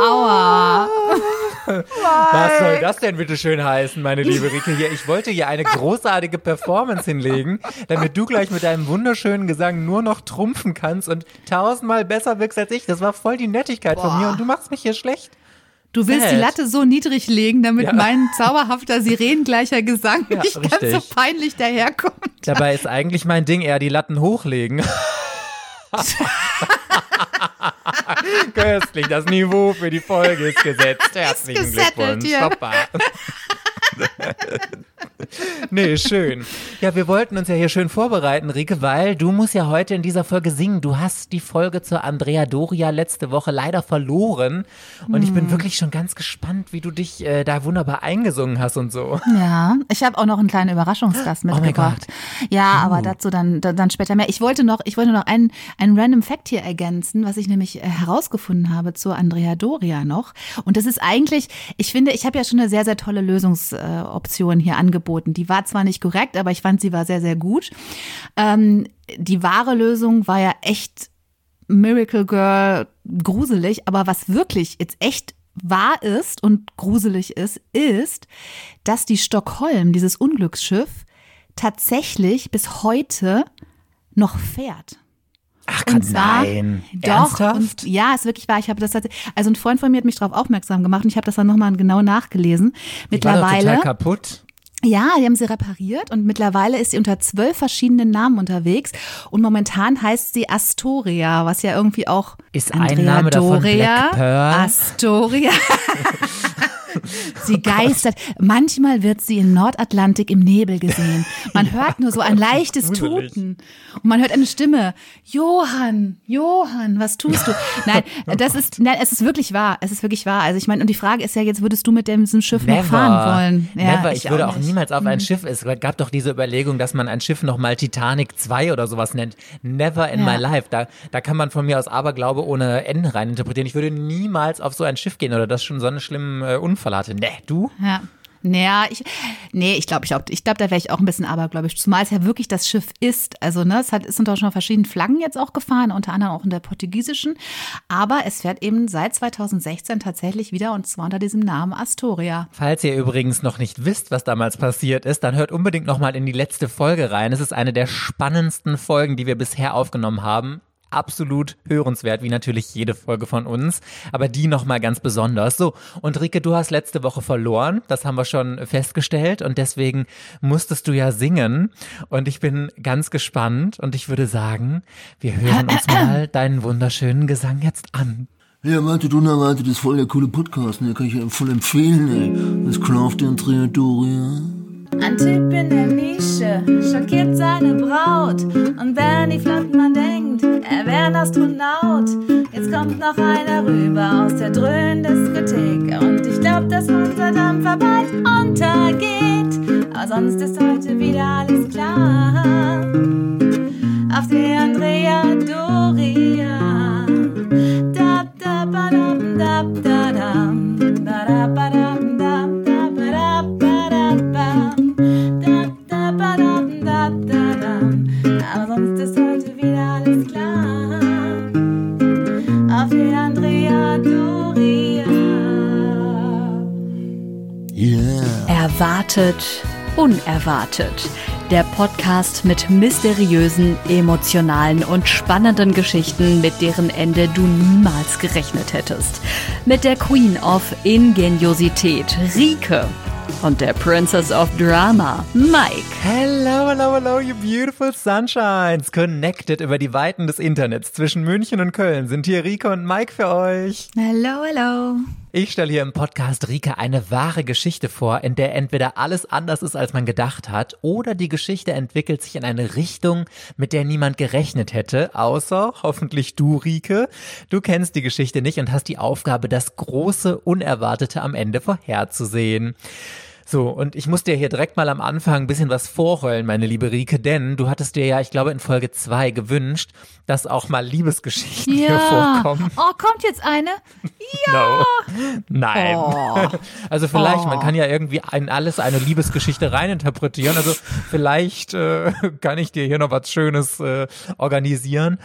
Aua. Was soll das denn bitte schön heißen, meine liebe Rike? Hier, ich wollte hier eine großartige Performance hinlegen, damit du gleich mit deinem wunderschönen Gesang nur noch trumpfen kannst und tausendmal besser wirkst als ich. Das war voll die Nettigkeit von mir und du machst mich hier schlecht. Du willst Sad. die Latte so niedrig legen, damit Ja. mein zauberhafter sirenengleicher Gesang Ja, nicht ganz so richtig. peinlich daherkommt. Dabei ist eigentlich mein Ding eher die Latten hochlegen. Köstlich, das Niveau für die Folge ist gesetzt. Herzlichen gesettelt Glückwunsch. hier. Nee, schön. Ja, wir wollten uns ja hier schön vorbereiten, Rike, weil du musst ja heute in dieser Folge singen. Du hast die Folge zur Andrea Doria letzte Woche leider verloren. Und ich Hm. bin wirklich schon ganz gespannt, wie du dich äh, da wunderbar eingesungen hast und so. Ja, ich habe auch noch einen kleinen Überraschungsgast Oh mitgebracht. ja, aber dazu dann, dann später mehr. Ich wollte noch, ich wollte noch einen, einen random Fact hier ergänzen, was ich nämlich äh, herausgefunden habe zur Andrea Doria noch. Und das ist eigentlich, ich finde, ich habe ja schon eine sehr, sehr tolle Lösungsoption äh, Option hier angeboten. Die war zwar nicht korrekt, aber ich fand, sie war sehr, sehr gut. Ähm, die wahre Lösung war ja echt Miracle Girl gruselig, aber was wirklich jetzt echt wahr ist und gruselig ist, ist, dass die Stockholm, dieses Unglücksschiff, tatsächlich bis heute noch fährt. Ach, Und zwar, nein. Doch, Ernsthaft? und ja, ist wirklich wahr. Ich habe das tatsächlich, also ein Freund von mir hat mich darauf aufmerksam gemacht und ich habe das dann nochmal genau nachgelesen. Die war doch Mittlerweile. total kaputt. Ja, die haben sie repariert und mittlerweile ist sie unter zwölf verschiedenen Namen unterwegs und momentan heißt sie Astoria, was ja irgendwie auch Ist ein Andrea Name davon Doria, Black Pearl? Astoria. sie geistert. Manchmal wird sie im Nordatlantik im Nebel gesehen. Man hört nur so ein leichtes. Tuten und man hört eine Stimme. Johann, Johann, was tust du? Nein, das ist, nein, es ist wirklich wahr. Es ist wirklich wahr. Also ich meine, und die Frage ist ja jetzt, würdest du mit dem, diesem Schiff noch fahren wollen? Ja, Never. Ich, würde auch. Mhm. niemals auf ein Schiff. Es gab doch diese Überlegung, dass man ein Schiff nochmal Titanic 2 oder sowas nennt. Never in Ja. my life. Da, da kann man von mir aus Aberglaube ohne Ende reininterpretieren. Ich würde niemals auf so ein Schiff gehen oder das schon so einen schlimmen äh, Unfall hatte. Ne, du? Ja. Naja, ich, nee, ich glaube, ich glaube, ich glaube, da wäre ich auch ein bisschen abergläubisch. Zumal es ja wirklich das Schiff ist. Also, ne, es hat, es sind auch schon verschiedene Flaggen jetzt auch gefahren, unter anderem auch in der portugiesischen. Aber es fährt eben seit 2016 tatsächlich wieder und zwar unter diesem Namen Astoria. Falls ihr übrigens noch nicht wisst, was damals passiert ist, dann hört unbedingt nochmal in die letzte Folge rein. Es ist eine der spannendsten Folgen, die wir bisher aufgenommen haben. Absolut hörenswert, wie natürlich jede Folge von uns, aber die nochmal ganz besonders. So, und Rike, du hast letzte Woche verloren, das haben wir schon festgestellt und deswegen musstest du ja singen und ich bin ganz gespannt und ich würde sagen, wir hören uns mal deinen wunderschönen Gesang jetzt an. Ja, erwartet, unerwartet ist voll der coole Podcast, ne? Kann ich ja voll empfehlen, ey. Das Craft Andrea Doria. Ein Typ in der Nische schockiert seine Braut. Und Bernie Flottmann denkt, er wäre ein Astronaut. Jetzt kommt noch einer rüber aus der Dröhn-Diskothek. Und ich glaub, dass unser Dampfer bald untergeht. Aber sonst ist heute unerwartet. Der Podcast mit mysteriösen, emotionalen und spannenden Geschichten, mit deren Ende du niemals gerechnet hättest. Mit der Queen of Ingeniosität, Rike. Und der Princess of Drama, Mike. Hello, hello, hello, you beautiful sunshines. Connected über die Weiten des Internets zwischen München und Köln sind hier Rike und Mike für euch. Hello, hello. Ich stelle hier im Podcast Rike eine wahre Geschichte vor, in der entweder alles anders ist, als man gedacht hat, oder die Geschichte entwickelt sich in eine Richtung, mit der niemand gerechnet hätte, außer hoffentlich du, Rike. Du kennst die Geschichte nicht und hast die Aufgabe, das große Unerwartete am Ende vorherzusehen. So, und ich muss dir hier direkt mal am Anfang ein bisschen was vorheulen, meine liebe Rike, denn du hattest dir ja, ich glaube, in Folge zwei gewünscht, dass auch mal Liebesgeschichten hier Ja. vorkommen. Oh, kommt jetzt eine? No. Nein. Oh. Also vielleicht, Oh. man kann ja irgendwie in alles eine Liebesgeschichte reininterpretieren. Also vielleicht äh, kann ich dir hier noch was Schönes äh, organisieren.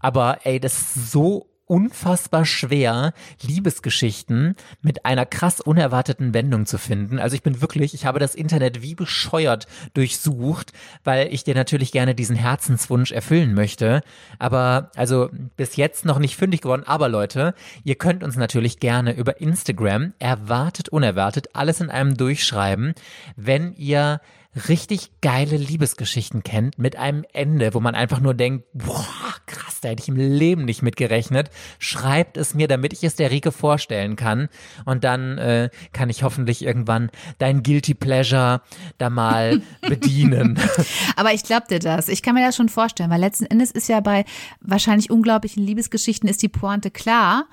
Aber ey, das ist so unfassbar schwer, Liebesgeschichten mit einer krass unerwarteten Wendung zu finden. Also ich bin wirklich, ich habe das Internet wie bescheuert durchsucht, weil ich dir natürlich gerne diesen Herzenswunsch erfüllen möchte. Aber also bis jetzt noch nicht fündig geworden. Aber Leute, ihr könnt uns natürlich gerne über Instagram erwartet, unerwartet alles in einem durchschreiben, wenn ihr richtig geile Liebesgeschichten kennt mit einem Ende, wo man einfach nur denkt, boah, krass, da hätte ich im Leben nicht mit gerechnet. Schreibt es mir, damit ich es der Rike vorstellen kann. Und dann äh, kann ich hoffentlich irgendwann dein Guilty Pleasure da mal bedienen. Aber ich glaube dir das. Ich kann mir das schon vorstellen, weil letzten Endes ist ja bei wahrscheinlich unglaublichen Liebesgeschichten ist die Pointe klar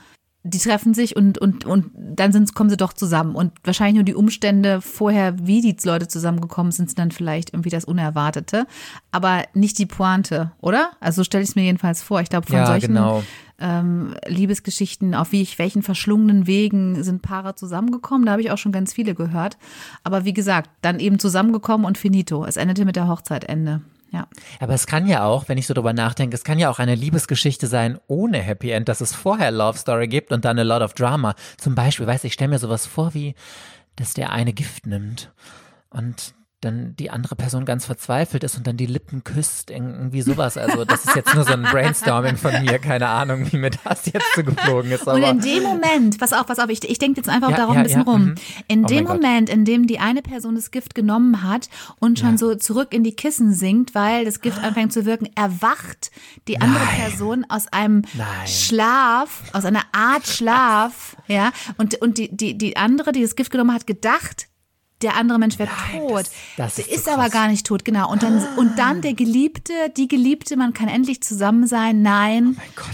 die treffen sich und, und, und dann sind, kommen sie doch zusammen. Und wahrscheinlich nur die Umstände vorher, wie die Leute zusammengekommen sind, sind dann vielleicht irgendwie das Unerwartete. Aber nicht die Pointe, oder? Also so stelle ich es mir jedenfalls vor. Ich glaube, von Ja, solchen genau. ähm, Liebesgeschichten, auf wie ich, welchen verschlungenen Wegen sind Paare zusammengekommen. Da habe ich auch schon ganz viele gehört. Aber wie gesagt, dann eben zusammengekommen und finito. Es endete mit der Hochzeitende. Ja. Aber es kann ja auch, wenn ich so drüber nachdenke, es kann ja auch eine Liebesgeschichte sein ohne Happy End, dass es vorher Love Story gibt und dann a lot of Drama. Zum Beispiel, weiß ich, stelle mir sowas vor wie, dass der eine Gift nimmt und dann die andere Person ganz verzweifelt ist und dann die Lippen küsst, irgendwie sowas. Also das ist jetzt nur so ein Brainstorming von mir, keine Ahnung, wie mir das jetzt so geflogen ist. Und Aber in dem Moment, pass auf, pass auf, ich, ich denke jetzt einfach Ja, darauf ja, ein bisschen ja, rum. mhm. In Oh dem Gott. Moment, in dem die eine Person das Gift genommen hat und schon so zurück in die Kissen sinkt, weil das Gift anfängt zu wirken, erwacht die andere Nein. Person aus einem Nein. Schlaf, aus einer Art Schlaf, ja, und, und die, die, die andere, die das Gift genommen hat, gedacht, der andere Mensch wäre tot. das- das Sie ist so ist aber gar nicht tot, genau. Und dann, und dann der Geliebte, die Geliebte, man kann endlich zusammen sein. Nein, mein Gott.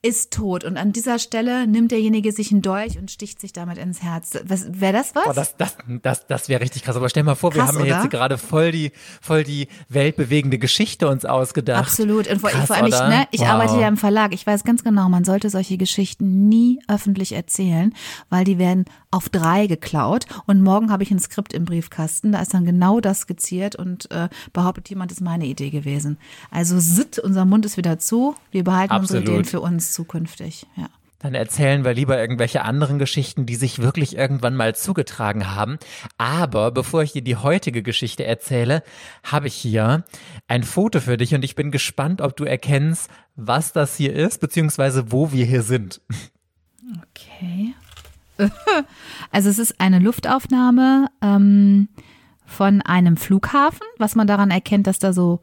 ist tot. Und an dieser Stelle nimmt derjenige sich einen Dolch und sticht sich damit ins Herz. Was, wäre das was? Boah, das, das, das, das wäre richtig krass. Aber stell mal vor, wir Krass, haben ja jetzt oder? gerade voll die, voll die weltbewegende Geschichte uns ausgedacht. Absolut. Und vor, Krass, vor allem, ich, oder? ne, ich Wow. arbeite ja im Verlag. Ich weiß ganz genau, man sollte solche Geschichten nie öffentlich erzählen, weil die werden auf drei geklaut. Und morgen habe ich ein Skript im Briefkasten. Da ist dann genau das skizziert und äh, behauptet jemand, ist meine Idee gewesen. Also sitt, unser Mund ist wieder zu. Wir behalten unsere Absolut. Ideen für uns zukünftig. Ja. Dann erzählen wir lieber irgendwelche anderen Geschichten, die sich wirklich irgendwann mal zugetragen haben. Aber bevor ich dir die heutige Geschichte erzähle, habe ich hier ein Foto für dich und ich bin gespannt, ob du erkennst, was das hier ist, beziehungsweise wo wir hier sind. Okay. Also es ist eine Luftaufnahme ähm, von einem Flughafen, was man daran erkennt, dass da so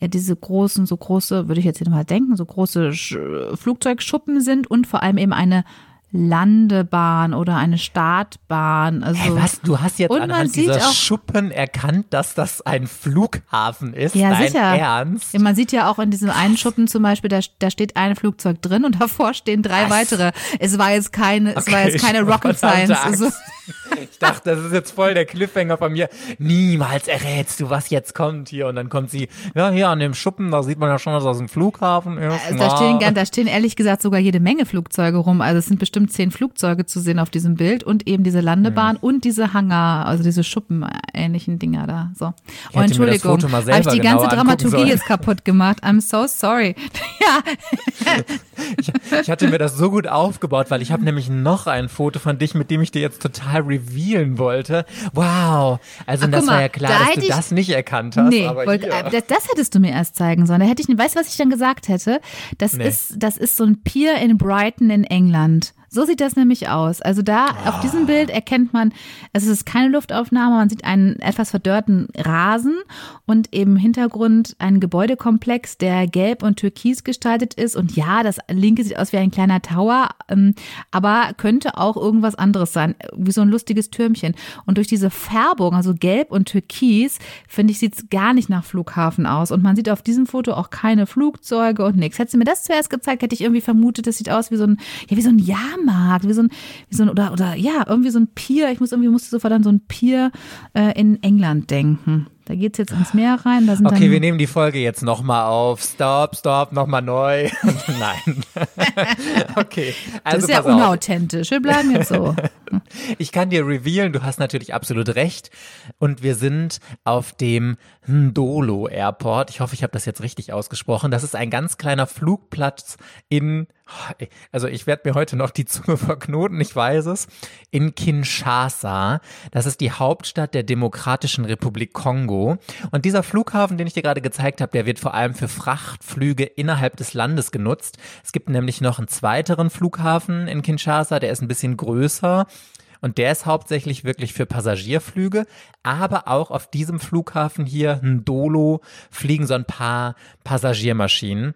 ja, diese großen, so große, würde ich jetzt hier mal denken, so große Sch Flugzeugschuppen sind und vor allem eben eine Landebahn oder eine Startbahn. Also Hä, was? Du hast jetzt anhand dieser Schuppen erkannt, dass das ein Flughafen ist? Ja, Dein sicher. Ernst? Ja, man sieht ja auch in diesem einen Schuppen zum Beispiel, da, da steht ein Flugzeug drin und davor stehen drei Was? weitere. Es war jetzt keine, es war Okay, jetzt keine Rocket Science. Also. Ich dachte, das ist jetzt voll der Cliffhanger von mir. Niemals errätst du, was jetzt kommt hier. Und dann kommt sie, ja, hier an dem Schuppen, da sieht man ja schon, dass das ein Flughafen ist. Also da stehen, da stehen ehrlich gesagt sogar jede Menge Flugzeuge rum. Also es sind bestimmt zehn Flugzeuge zu sehen auf diesem Bild und eben diese Landebahn und diese Hangar, also diese Schuppen-ähnlichen Dinger da. So. Oh, Entschuldigung, mal habe ich die ganze Dramaturgie jetzt kaputt gemacht. I'm so sorry. ja, Ich hatte mir das so gut aufgebaut, weil ich habe nämlich noch ein Foto von dich, mit dem ich dir jetzt total revealen wollte. Wow. Also Ach, das guck war mal, ja klar, da dass du ich- das nicht erkannt hast. nee, aber wollt, äh, das, das hättest du mir erst zeigen sollen. Da hätte ich, weißt du, was ich dann gesagt hätte? Das Nee. ist, das ist so ein Pier in Brighton in England. So sieht das nämlich aus. Also da auf Ah. diesem Bild erkennt man, es ist keine Luftaufnahme, man sieht einen etwas verdörrten Rasen und im Hintergrund einen Gebäudekomplex, der gelb und türkis gestaltet ist. Und ja, das linke sieht aus wie ein kleiner Tower, ähm, aber könnte auch irgendwas anderes sein, wie so ein lustiges Türmchen. Und durch diese Färbung, also gelb und türkis, finde ich, sieht es gar nicht nach Flughafen aus. Und man sieht auf diesem Foto auch keine Flugzeuge und nichts. Hättest du mir das zuerst gezeigt, hätte ich irgendwie vermutet, das sieht aus wie so ein, ja, wie so ein Jahrmarkt, wie so ein, wie so ein, oder, oder ja, irgendwie so ein Pier. Ich muss irgendwie, musste sofort an so ein Pier äh, in England denken. Da geht's jetzt ins Meer rein. Okay, wir nehmen die Folge jetzt nochmal auf. Stop, stop, nochmal neu. Nein. okay. Also das ist ja pass auf. unauthentisch. Wir bleiben jetzt so. Ich kann dir revealen, du hast natürlich absolut recht. Und wir sind auf dem Ndolo Airport. Ich hoffe, ich habe das jetzt richtig ausgesprochen. Das ist ein ganz kleiner Flugplatz in, also ich werde mir heute noch die Zunge verknoten, ich weiß es, in Kinshasa. Das ist die Hauptstadt der Demokratischen Republik Kongo. Und dieser Flughafen, den ich dir gerade gezeigt habe, der wird vor allem für Frachtflüge innerhalb des Landes genutzt. Es gibt nämlich noch einen zweiteren Flughafen in Kinshasa, der ist ein bisschen größer. Und der ist hauptsächlich wirklich für Passagierflüge, aber auch auf diesem Flughafen hier, Ndolo, fliegen so ein paar Passagiermaschinen.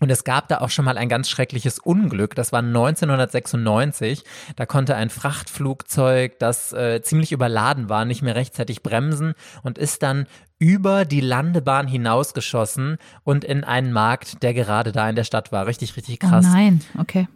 Und es gab da auch schon mal ein ganz schreckliches Unglück. Das war 1996. Da konnte ein Frachtflugzeug, das äh, ziemlich überladen war, nicht mehr rechtzeitig bremsen und ist dann über die Landebahn hinausgeschossen und in einen Markt, der gerade da in der Stadt war. Richtig, richtig krass. Oh nein, okay.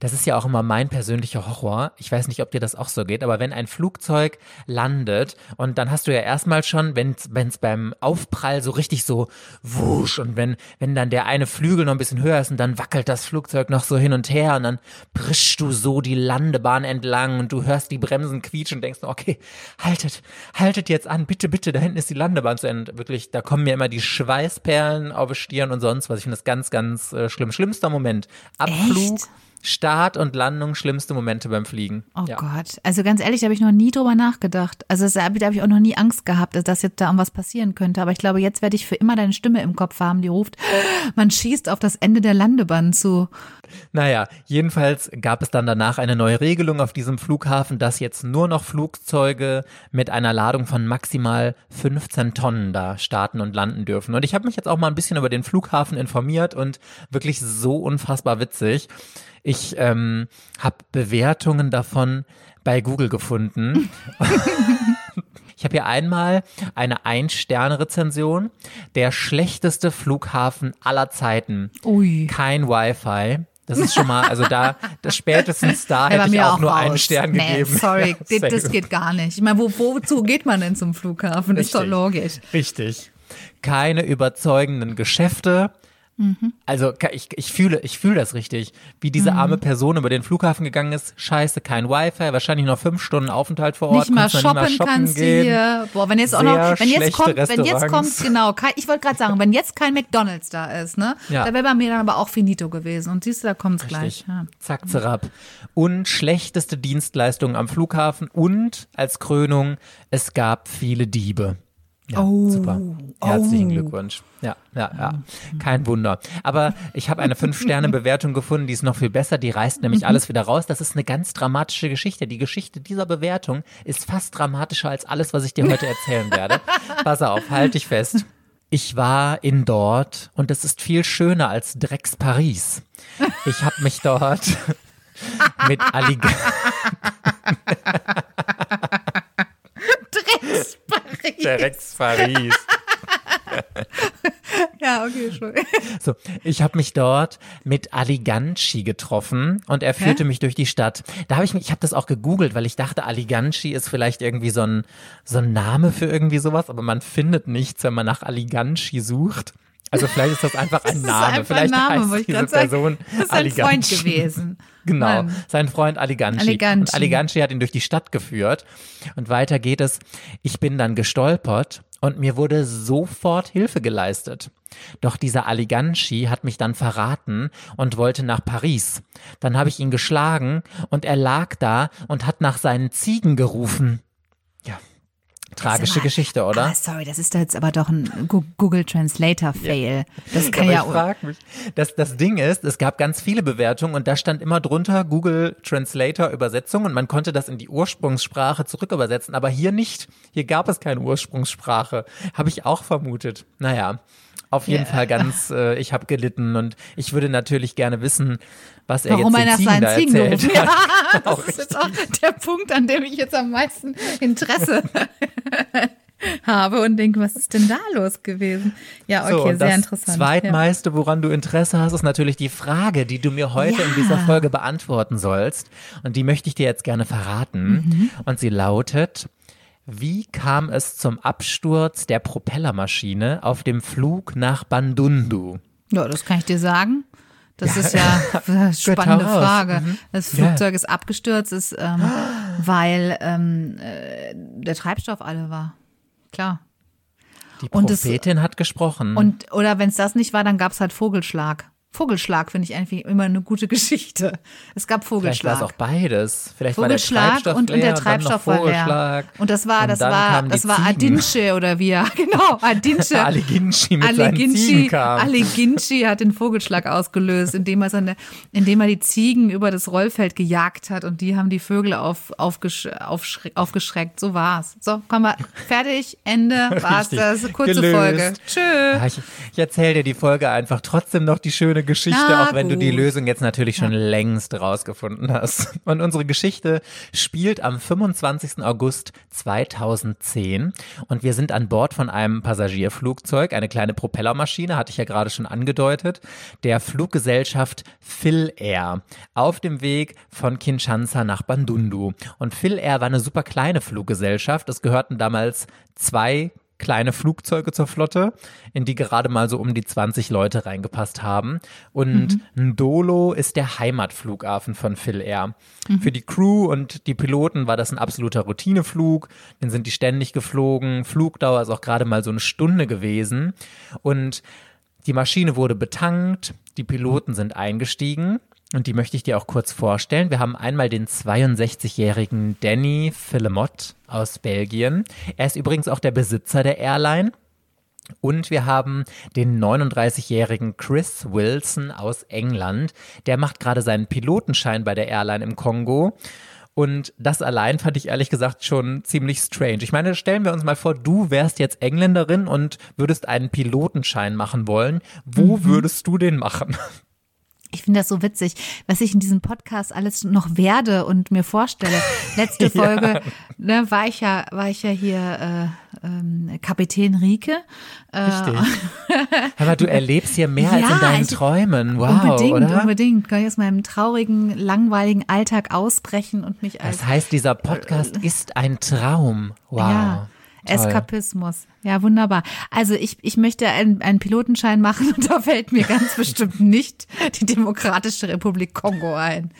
Das ist ja auch immer mein persönlicher Horror. Ich weiß nicht, ob dir das auch so geht, aber wenn ein Flugzeug landet und dann hast du ja erstmal schon, wenn es beim Aufprall so richtig so wusch und wenn, wenn dann der eine Flügel noch ein bisschen höher ist und dann wackelt das Flugzeug noch so hin und her und dann brischst du so die Landebahn entlang und du hörst die Bremsen quietschen und denkst, okay, haltet, haltet jetzt an, bitte, bitte, da hinten ist die Landebahn zu Ende. Wirklich, da kommen mir immer die Schweißperlen auf die Stirn und sonst was. Ich finde das ganz, ganz äh, schlimm. Schlimmster Moment. Abflug. Echt? Start und Landung schlimmste Momente beim Fliegen. Oh ja. Gott. Also ganz ehrlich, da habe ich noch nie drüber nachgedacht. Also das- da habe ich auch noch nie Angst gehabt, dass jetzt da irgendwas passieren könnte. Aber ich glaube, jetzt werde ich für immer deine Stimme im Kopf haben, die ruft, man schießt auf das Ende der Landebahn zu. Naja, jedenfalls gab es dann danach eine neue Regelung auf diesem Flughafen, dass jetzt nur noch Flugzeuge mit einer Ladung von maximal 15 Tonnen da starten und landen dürfen. Und ich habe mich jetzt auch mal ein bisschen über den Flughafen informiert und wirklich so unfassbar witzig. Ich ähm, habe Bewertungen davon bei Google gefunden. Ich habe hier einmal eine Ein-Sterne-Rezension. Der schlechteste Flughafen aller Zeiten. Ui. Kein Wi-Fi. Das ist schon mal, also da, das spätestens da hätte ich mir auch, nur einen. Stern nee, gegeben. Sorry, das, das geht gar nicht. Ich meine, wo, wozu geht man denn zum Flughafen? Ist doch Richtig. logisch. Richtig. Keine überzeugenden Geschäfte. Mhm. Also ich, ich fühle, ich fühle das richtig, wie diese Mhm. arme Person über den Flughafen gegangen ist. Scheiße, kein Wi-Fi, wahrscheinlich noch fünf Stunden Aufenthalt vor Ort. Nicht mal konntest noch shoppen, kannst du gehen. hier. Boah, wenn jetzt auch Sehr noch, wenn jetzt kommt, wenn jetzt kommt, genau, kein, ich wollte gerade sagen, wenn jetzt kein McDonalds da ist, ne, Ja. da wäre bei mir dann aber auch finito gewesen. Und siehst du, da kommt's gleich. Richtig. Ja. Zack, zerab. Und schlechteste Dienstleistungen am Flughafen und als Krönung, es gab viele Diebe. Ja, Oh. super. Herzlichen Glückwunsch. Ja, ja, ja. Kein Wunder. Aber ich habe eine Fünf-Sterne-Bewertung gefunden, die ist noch viel besser. Die reißt nämlich Mhm. alles wieder raus. Das ist eine ganz dramatische Geschichte. Die Geschichte dieser Bewertung ist fast dramatischer als alles, was ich dir heute erzählen werde. Pass auf, halt dich fest. Ich war in dort und es ist viel schöner als Drecks Paris. Ich habe mich dort mit Alligator. Drecks Paris. Ja, okay, Entschuldigung. So, ich habe mich dort mit Aliganci getroffen und er führte mich durch die Stadt. Da habe ich mich, ich habe das auch gegoogelt, weil ich dachte, Aliganci ist vielleicht irgendwie so ein so ein Name für irgendwie sowas, aber man findet nichts, wenn man nach Aliganci sucht. Also vielleicht ist das einfach ein Das ist Name. einfach ein vielleicht Name, heißt diese sagen. Person Das ist ein Freund gewesen. Genau, Mann. sein Freund Aliganci. Aliganci. Und Aliganci hat ihn durch die Stadt geführt. Und weiter geht es. Ich bin dann gestolpert und mir wurde sofort Hilfe geleistet. Doch dieser Aliganci hat mich dann verraten und wollte nach Paris. Dann habe ich ihn geschlagen und er lag da und hat nach seinen Ziegen gerufen. Ja, tragische mal, Geschichte, oder? Ah, sorry, das ist da jetzt aber doch ein Google Translator Fail. Das kann Aber ja, ich frage mich, das, das Ding ist, es gab ganz viele Bewertungen und da stand immer drunter Google Translator Übersetzung und man konnte das in die Ursprungssprache zurückübersetzen, aber hier nicht. Hier gab es keine Ursprungssprache. Habe ich auch vermutet. Naja, auf jeden Ja. Fall ganz, äh, ich habe gelitten und ich würde natürlich gerne wissen, was er warum jetzt den Ziegen da Ziegen erzählt gerufen hat. Ja, das ist jetzt auch der Punkt, an dem ich jetzt am meisten Interesse habe und denke, was ist denn da los gewesen? Ja, okay, So, sehr das interessant. Zweitmeiste, woran du Interesse hast, ist natürlich die Frage, die du mir heute in Ja. dieser Folge beantworten sollst. Und die möchte ich dir jetzt gerne verraten. Mhm. Und sie lautet, wie kam es zum Absturz der Propellermaschine auf dem Flug nach Bandundu? Ja, das kann ich dir sagen. Das ist ja eine spannende. Frage. Mhm. Das Flugzeug ist abgestürzt, ist, ähm, weil ähm, äh, der Treibstoff alle war. Klar. Die Und es- Prophetin hat gesprochen. Und, oder wenn es das nicht war, dann gab es halt Vogelschlag. Vogelschlag finde ich eigentlich immer eine gute Geschichte. Es gab Vielleicht war Vogelschlag. es auch beides. Vielleicht Vogelschlag war der und, und leer der dann noch Treibstoff war leer. Vogelschlag. Und das war, Und das war, das war. Adinche oder wie, ja, genau, Adinche. Ali Ginci mit Ali seinen Ziegen Ginci, kam. Ali Ginci hat den Vogelschlag ausgelöst, indem er, seine, indem er die Ziegen über das Rollfeld gejagt hat und die haben die Vögel auf, aufgesch, aufschre- aufgeschreckt. So war's. So, komm mal, fertig, Ende, war's Richtig. das. Kurze Gelöst. Folge. Tschö. Ja, ich, ich erzähle dir die Folge einfach trotzdem noch die schöne Geschichte, Na auch wenn du die gut. Lösung jetzt natürlich schon längst rausgefunden hast. Und unsere Geschichte spielt am 25. August 2010 und wir sind an Bord von einem Passagierflugzeug, eine kleine Propellermaschine, hatte ich ja gerade schon angedeutet, der Fluggesellschaft Phil Air auf dem Weg von Kinshasa nach Bandundu. Und Phil Air war eine super kleine Fluggesellschaft. Es gehörten damals zwei kleine Flugzeuge zur Flotte, in die gerade mal so um die 20 Leute reingepasst haben. Und Ndolo ist der Heimatflughafen von Phil Air. Für die Crew und die Piloten war das ein absoluter Routineflug. Den sind die ständig geflogen. Flugdauer ist auch gerade mal so eine Stunde gewesen. Und die Maschine wurde betankt, die Piloten sind eingestiegen und die möchte ich dir auch kurz vorstellen. Wir haben einmal den 62-jährigen Danny Philemot aus Belgien. Er ist übrigens auch der Besitzer der Airline. Und wir haben den 39-jährigen Chris Wilson aus England. Der macht gerade seinen Pilotenschein bei der Airline im Kongo. Und das allein fand ich ehrlich gesagt schon ziemlich strange. Ich meine, stellen wir uns mal vor, du wärst jetzt Engländerin und würdest einen Pilotenschein machen wollen. Wo würdest du den machen? Ich finde das so witzig, was ich in diesem Podcast alles noch werde und mir vorstelle. Letzte Folge ne, war ich ja, war ich ja hier äh, ähm, Kapitän Rike. Äh, Richtig. Mal, du erlebst hier mehr als Ja, in deinen ich- Träumen. Wow, unbedingt, oder? unbedingt. Kann ich aus meinem traurigen, langweiligen Alltag ausbrechen und mich als Das heißt, dieser Podcast ist ein Traum. Wow. ja, Toll. Eskapismus. Ja, wunderbar. Also ich, ich möchte einen, einen Pilotenschein machen und da fällt mir ganz bestimmt nicht die Demokratische Republik Kongo ein.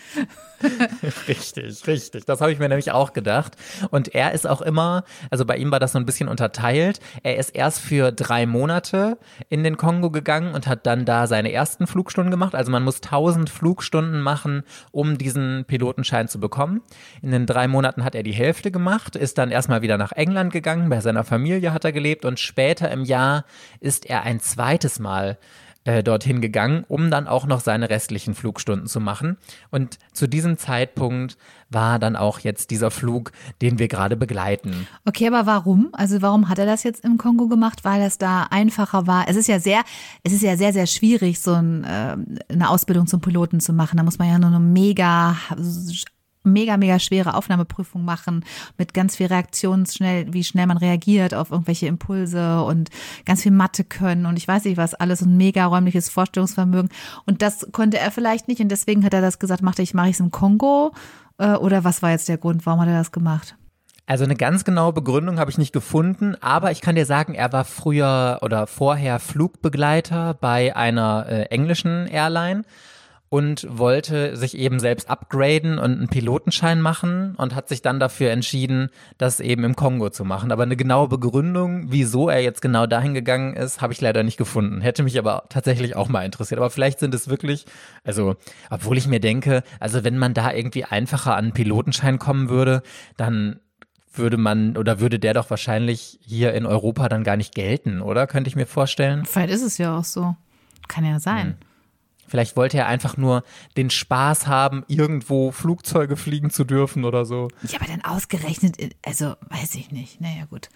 Richtig, richtig. Das habe ich mir nämlich auch gedacht. Und er ist auch immer, also bei ihm war das so ein bisschen unterteilt. Er ist erst für drei Monate in den Kongo gegangen und hat dann da seine ersten Flugstunden gemacht. Also man muss 1000 Flugstunden machen, um diesen Pilotenschein zu bekommen. In den drei Monaten hat er die Hälfte gemacht, ist dann erstmal wieder nach England gegangen. Bei seiner Familie hat er gelebt und später im Jahr ist er ein zweites Mal äh, dorthin gegangen, um dann auch noch seine restlichen Flugstunden zu machen. Und zu diesem Zeitpunkt war dann auch jetzt dieser Flug, den wir gerade begleiten. Okay, aber warum? Also warum hat er das jetzt im Kongo gemacht? Weil das da einfacher war. Es ist ja sehr, es ist ja sehr, sehr schwierig, so ein, äh, eine Ausbildung zum Piloten zu machen. Da muss man ja nur eine mega mega, mega schwere Aufnahmeprüfung machen mit ganz viel Reaktionsschnell, wie schnell man reagiert auf irgendwelche Impulse und ganz viel Mathe können und ich weiß nicht was alles und mega räumliches Vorstellungsvermögen. Und das konnte er vielleicht nicht und deswegen hat er das gesagt, mache ich, mache ich es im Kongo. Äh, Oder was war jetzt der Grund? Warum hat er das gemacht? Also eine ganz genaue Begründung habe ich nicht gefunden, aber ich kann dir sagen, er war früher oder vorher Flugbegleiter bei einer äh, englischen Airline und wollte sich eben selbst upgraden und einen Pilotenschein machen und hat sich dann dafür entschieden, das eben im Kongo zu machen. Aber eine genaue Begründung, wieso er jetzt genau dahin gegangen ist, habe ich leider nicht gefunden. Hätte mich aber tatsächlich auch mal interessiert. Aber vielleicht sind es wirklich, also, obwohl ich mir denke, also wenn man da irgendwie einfacher an einen Pilotenschein kommen würde, dann würde man oder würde der doch wahrscheinlich hier in Europa dann gar nicht gelten, oder? Könnte ich mir vorstellen. Vielleicht ist es ja auch so. Kann ja sein. Vielleicht wollte er einfach nur den Spaß haben, irgendwo Flugzeuge fliegen zu dürfen oder so. Ja, aber dann ausgerechnet, also weiß ich nicht. Naja, gut.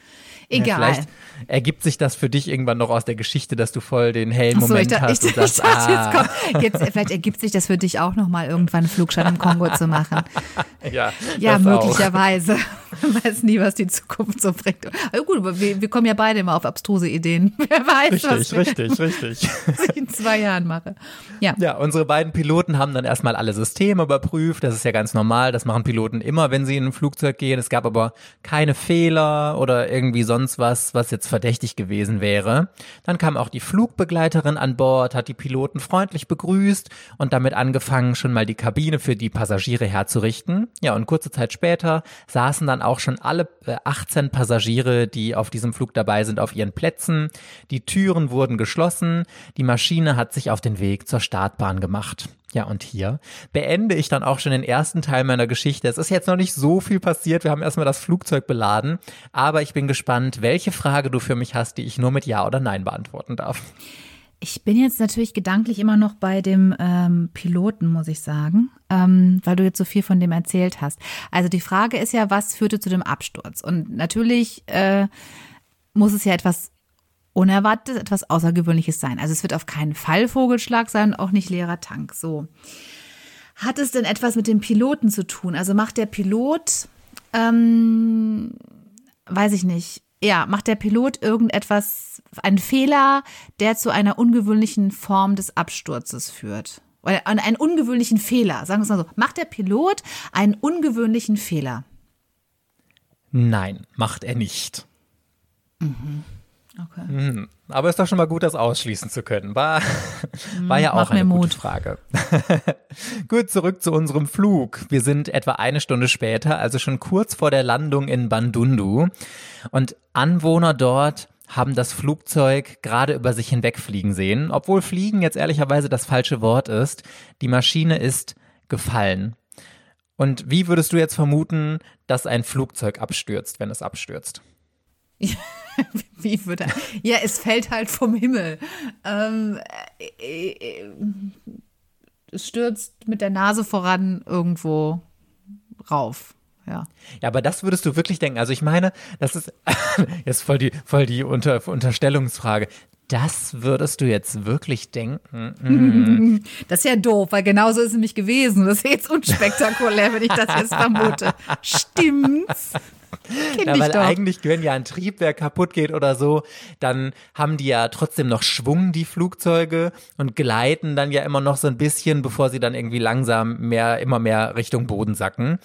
Ja, Egal. vielleicht ergibt sich das für dich irgendwann noch aus der Geschichte, dass du voll den hellen so, ich Moment ich, hast und ich sagst, dachte, ah, jetzt kommt, jetzt, vielleicht ergibt sich das für dich auch nochmal irgendwann einen Flugschein im Kongo zu machen. ja, Ja, möglicherweise. Man weiß nie, was die Zukunft so bringt. Aber gut, aber wir, wir kommen ja beide immer auf abstruse Ideen. Wer weiß, was Richtig, ich richtig, richtig. in zwei Jahren mache. Ja. Ja, unsere beiden Piloten haben dann erstmal alle Systeme überprüft. Das ist ja ganz normal. Das machen Piloten immer, wenn sie in ein Flugzeug gehen. Es gab aber keine Fehler oder irgendwie sonst was, was jetzt verdächtig gewesen wäre. Dann kam auch die Flugbegleiterin an Bord, hat die Piloten freundlich begrüßt und damit angefangen, schon mal die Kabine für die Passagiere herzurichten. Ja, und kurze Zeit später saßen dann auch schon alle 18 äh, Passagiere, die auf diesem Flug dabei sind, auf ihren Plätzen. Die Türen wurden geschlossen. Die Maschine hat sich auf den Weg zur Startbahn gemacht. Ja, und hier beende ich dann auch schon den ersten Teil meiner Geschichte. Es ist jetzt noch nicht so viel passiert. Wir haben erstmal das Flugzeug beladen. Aber ich bin gespannt, welche Frage du für mich hast, die ich nur mit Ja oder Nein beantworten darf. Ich bin jetzt natürlich gedanklich immer noch bei dem ähm, Piloten, muss ich sagen, ähm, weil du jetzt so viel von dem erzählt hast. Also die Frage ist ja, was führte zu dem Absturz? Und natürlich äh, muss es ja etwas Unerwartetes, etwas Außergewöhnliches sein. Also es wird auf keinen Fall Vogelschlag sein, auch nicht leerer Tank. So. Hat es denn etwas mit dem Piloten zu tun? Also macht der Pilot, ähm, weiß ich nicht, ja, macht der Pilot irgendetwas, einen Fehler, der zu einer ungewöhnlichen Form des Absturzes führt? Oder einen ungewöhnlichen Fehler, sagen wir es mal so. Macht der Pilot einen ungewöhnlichen Fehler? Nein, macht er nicht. Mhm. Okay. Mhm. Aber ist doch schon mal gut, das ausschließen zu können. War, war ja auch eine gute Frage. gut, zurück zu unserem Flug. Wir sind etwa eine Stunde später, also schon kurz vor der Landung in Bandundu. Und Anwohner dort haben das Flugzeug gerade über sich hinwegfliegen sehen, obwohl fliegen jetzt ehrlicherweise das falsche Wort ist. Die Maschine ist gefallen. Und wie würdest du jetzt vermuten, dass ein Flugzeug abstürzt, wenn es abstürzt? Wie würde? Ja, es fällt halt vom Himmel. Ähm, äh, äh, es stürzt mit der Nase voran irgendwo rauf. Ja. ja, aber das würdest du wirklich denken. Also ich meine, das ist jetzt voll die, voll die Unter, Unterstellungsfrage. Das würdest du jetzt wirklich denken? Mm. Das ist ja doof, weil genauso ist es nämlich gewesen. Das ist jetzt unspektakulär, wenn ich das jetzt vermute. Stimmt's? ja, weil eigentlich, wenn ja ein Triebwerk kaputt geht oder so, dann haben die ja trotzdem noch Schwung, die Flugzeuge, und gleiten dann ja immer noch so ein bisschen, bevor sie dann irgendwie langsam mehr, immer mehr Richtung Boden sacken.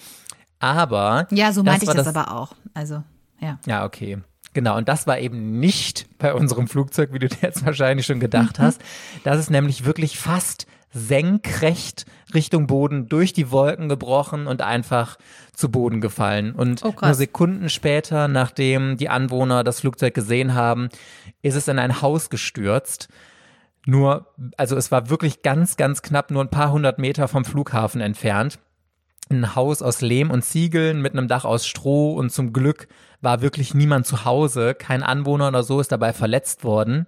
Aber. Ja, so meinte ich das, das aber auch. Also, ja. Ja, okay. Genau, und das war eben nicht bei unserem Flugzeug, wie du dir jetzt wahrscheinlich schon gedacht hast. Das ist nämlich wirklich fast senkrecht Richtung Boden durch die Wolken gebrochen und einfach zu Boden gefallen. Und oh, nur Sekunden später, nachdem die Anwohner das Flugzeug gesehen haben, ist es in ein Haus gestürzt. Nur, also es war wirklich ganz, ganz knapp, nur ein paar hundert Meter vom Flughafen entfernt. Ein Haus aus Lehm und Ziegeln mit einem Dach aus Stroh und zum Glück war wirklich niemand zu Hause. Kein Anwohner oder so ist dabei verletzt worden.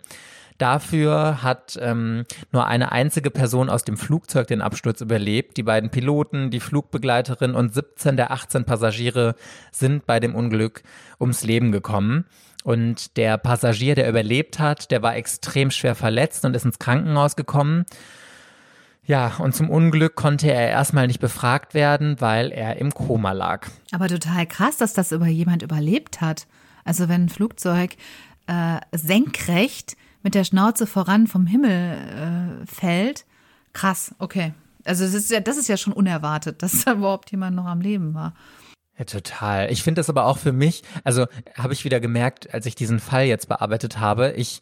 Dafür hat ähm, nur eine einzige Person aus dem Flugzeug den Absturz überlebt. Die beiden Piloten, die Flugbegleiterin und 17 der 18 Passagiere sind bei dem Unglück ums Leben gekommen. Und der Passagier, der überlebt hat, der war extrem schwer verletzt und ist ins Krankenhaus gekommen. Ja, und zum Unglück konnte er erstmal nicht befragt werden, weil er im Koma lag. Aber total krass, dass das über jemand überlebt hat. Also wenn ein Flugzeug äh, senkrecht mit der Schnauze voran vom Himmel äh, fällt. Krass, okay. Also das ist ja, das ist ja schon unerwartet, dass da überhaupt jemand noch am Leben war. Ja, total. Ich finde das aber auch für mich, also habe ich wieder gemerkt, als ich diesen Fall jetzt bearbeitet habe, ich,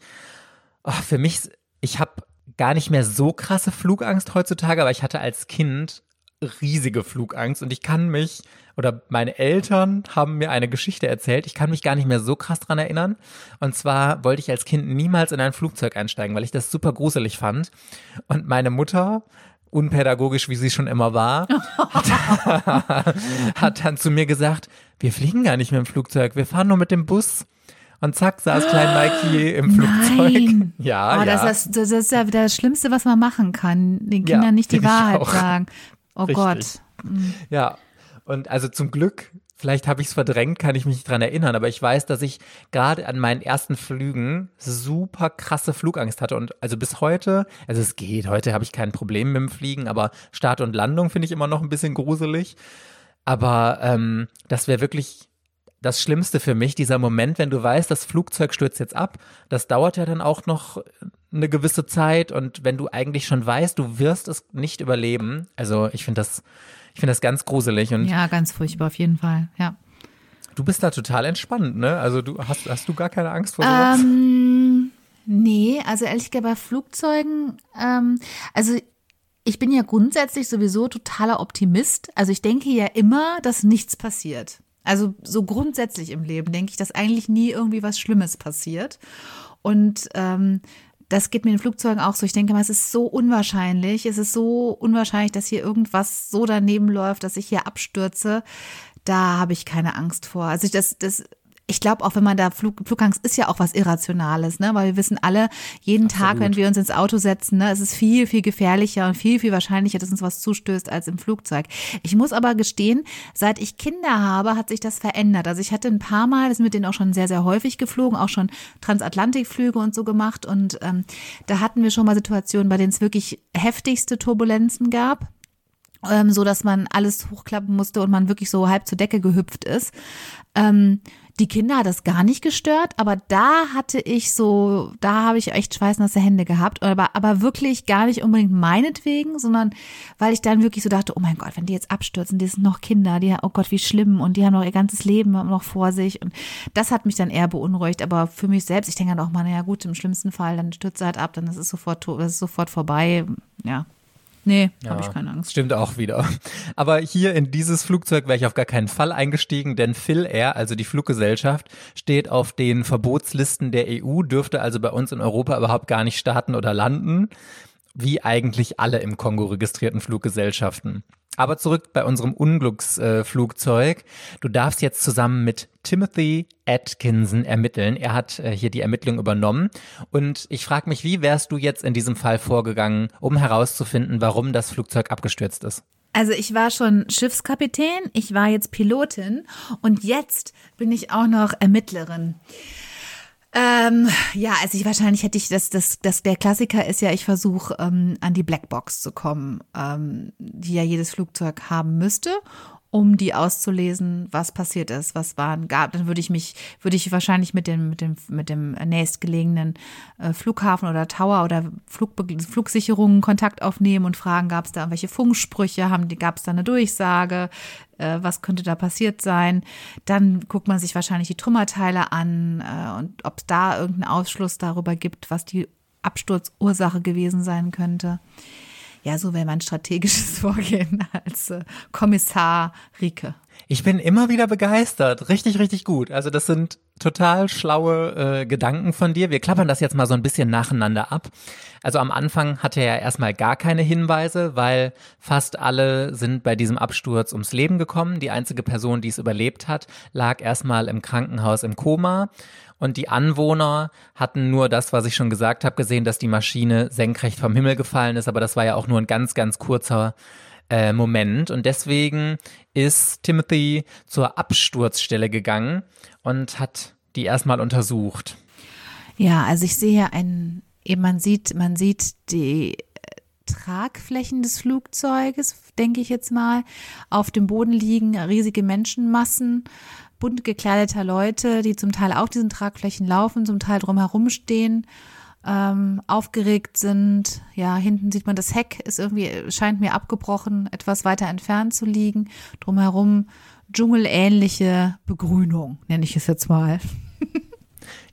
oh, für mich, ich habe gar nicht mehr so krasse Flugangst heutzutage, aber ich hatte als Kind riesige Flugangst und ich kann mich oder meine Eltern haben mir eine Geschichte erzählt. Ich kann mich gar nicht mehr so krass dran erinnern. Und zwar wollte ich als Kind niemals in ein Flugzeug einsteigen, weil ich das super gruselig fand. Und meine Mutter unpädagogisch, wie sie schon immer war, hat, hat dann zu mir gesagt, wir fliegen gar nicht mehr im Flugzeug, wir fahren nur mit dem Bus. Und zack, saß klein Mikey im Flugzeug. Nein. Ja, oh, ja. Das, ist, das ist ja das Schlimmste, was man machen kann. Den Kindern ja, nicht die Wahrheit sagen. Oh Richtig. Gott. Mhm. Ja, und also zum Glück, vielleicht habe ich es verdrängt, kann ich mich nicht dran erinnern, aber ich weiß, dass ich gerade an meinen ersten Flügen super krasse Flugangst hatte. Und also bis heute, also es geht, heute habe ich kein Problem mit dem Fliegen, aber Start und Landung finde ich immer noch ein bisschen gruselig. Aber ähm, das wäre wirklich das Schlimmste für mich, dieser Moment, wenn du weißt, das Flugzeug stürzt jetzt ab. Das dauert ja dann auch noch eine gewisse Zeit und wenn du eigentlich schon weißt, du wirst es nicht überleben. Also ich finde das, ich finde das ganz gruselig und Ja, ganz furchtbar auf jeden Fall, ja. du bist da total entspannt, ne? Also du hast, hast du gar keine Angst vor sowas? Ähm, nee, also ehrlich gesagt bei Flugzeugen, ähm, also ich bin ja grundsätzlich sowieso totaler Optimist. Also ich denke ja immer, dass nichts passiert. Also so grundsätzlich im Leben denke ich, dass eigentlich nie irgendwie was Schlimmes passiert. Und ähm, das geht mir in Flugzeugen auch so. Ich denke mal, es ist so unwahrscheinlich. Es ist so unwahrscheinlich, dass hier irgendwas so daneben läuft, dass ich hier abstürze. Da habe ich keine Angst vor. Also das, das, ich glaube auch, wenn man da Flug, Flugangst ist ja auch was Irrationales, ne? Weil wir wissen alle, jeden Absolut. Tag, wenn wir uns ins Auto setzen, ne, es ist viel, viel gefährlicher und viel, viel wahrscheinlicher, dass uns was zustößt als im Flugzeug. Ich muss aber gestehen, seit ich Kinder habe, hat sich das verändert. Also ich hatte ein paar Mal, das ist mit denen auch schon sehr, sehr häufig geflogen, auch schon Transatlantikflüge und so gemacht. Und ähm, da hatten wir schon mal Situationen, bei denen es wirklich heftigste Turbulenzen gab ähm, so dass man alles hochklappen musste und man wirklich so halb zur Decke gehüpft ist. Ähm, die Kinder hat das gar nicht gestört, aber da hatte ich so, da habe ich echt schweißnasse Hände gehabt, aber, aber wirklich gar nicht unbedingt meinetwegen, sondern weil ich dann wirklich so dachte, oh mein Gott, wenn die jetzt abstürzen, die sind noch Kinder, die, oh Gott, wie schlimm und die haben noch ihr ganzes Leben noch vor sich und das hat mich dann eher beunruhigt, aber für mich selbst, ich denke dann auch mal, naja gut, im schlimmsten Fall, dann stürzt er halt ab, dann ist es sofort, es ist sofort vorbei, ja. Nee, habe ich keine Angst. Stimmt auch wieder. Aber hier in dieses Flugzeug wäre ich auf gar keinen Fall eingestiegen, denn Phil Air, also die Fluggesellschaft, steht auf den Verbotslisten der EU, dürfte also bei uns in Europa überhaupt gar nicht starten oder landen, wie eigentlich alle im Kongo registrierten Fluggesellschaften. Aber zurück bei unserem Unglücksflugzeug. du darfst jetzt zusammen mit Timothy Atkinson ermitteln. Er hat äh, hier die Ermittlung übernommen. Und ich frage mich, wie wärst du jetzt in diesem Fall vorgegangen, um herauszufinden, warum das Flugzeug abgestürzt ist? Also ich war schon Schiffskapitän, ich war jetzt Pilotin und jetzt bin ich auch noch Ermittlerin. Ähm, ja, also ich wahrscheinlich hätte ich das, das, das der Klassiker ist ja, ich versuche ähm, an die Blackbox zu kommen, ähm, die ja jedes Flugzeug haben müsste, um die auszulesen, was passiert ist, was waren gab. Dann würde ich mich, würde ich wahrscheinlich mit dem mit dem mit dem nächstgelegenen äh, Flughafen oder Tower oder Flugbe Flugsicherungen Kontakt aufnehmen und fragen, gab es da irgendwelche Funksprüche, haben die gab es da eine Durchsage, äh, was könnte da passiert sein. Dann guckt man sich wahrscheinlich die Trümmerteile an äh, und ob es da irgendeinen Ausschluss darüber gibt, was die Absturzursache gewesen sein könnte. Ja, so wäre mein strategisches Vorgehen als äh, Kommissar Rike. Ich bin immer wieder begeistert. Richtig, richtig gut. Also das sind total schlaue äh, Gedanken von dir. Wir klappern das jetzt mal so ein bisschen nacheinander ab. Also am Anfang hatte er ja erstmal gar keine Hinweise, weil fast alle sind bei diesem Absturz ums Leben gekommen. Die einzige Person, die es überlebt hat, lag erstmal im Krankenhaus im Koma. Und die Anwohner hatten nur das, was ich schon gesagt habe, gesehen, dass die Maschine senkrecht vom Himmel gefallen ist. Aber das war ja auch nur ein ganz, ganz kurzer äh, Moment. Und deswegen ist Timothy zur Absturzstelle gegangen und hat die erstmal untersucht. Ja, also ich sehe hier ein, eben man sieht, man sieht die äh, Tragflächen des Flugzeuges, denke ich jetzt mal. Auf dem Boden liegen riesige Menschenmassen, bunt gekleideter Leute, die zum Teil auf diesen Tragflächen laufen, zum Teil drumherum stehen, ähm, aufgeregt sind. Ja, hinten sieht man das Heck, ist irgendwie, scheint mir abgebrochen, etwas weiter entfernt zu liegen. Drumherum dschungelähnliche Begrünung, nenne ich es jetzt mal.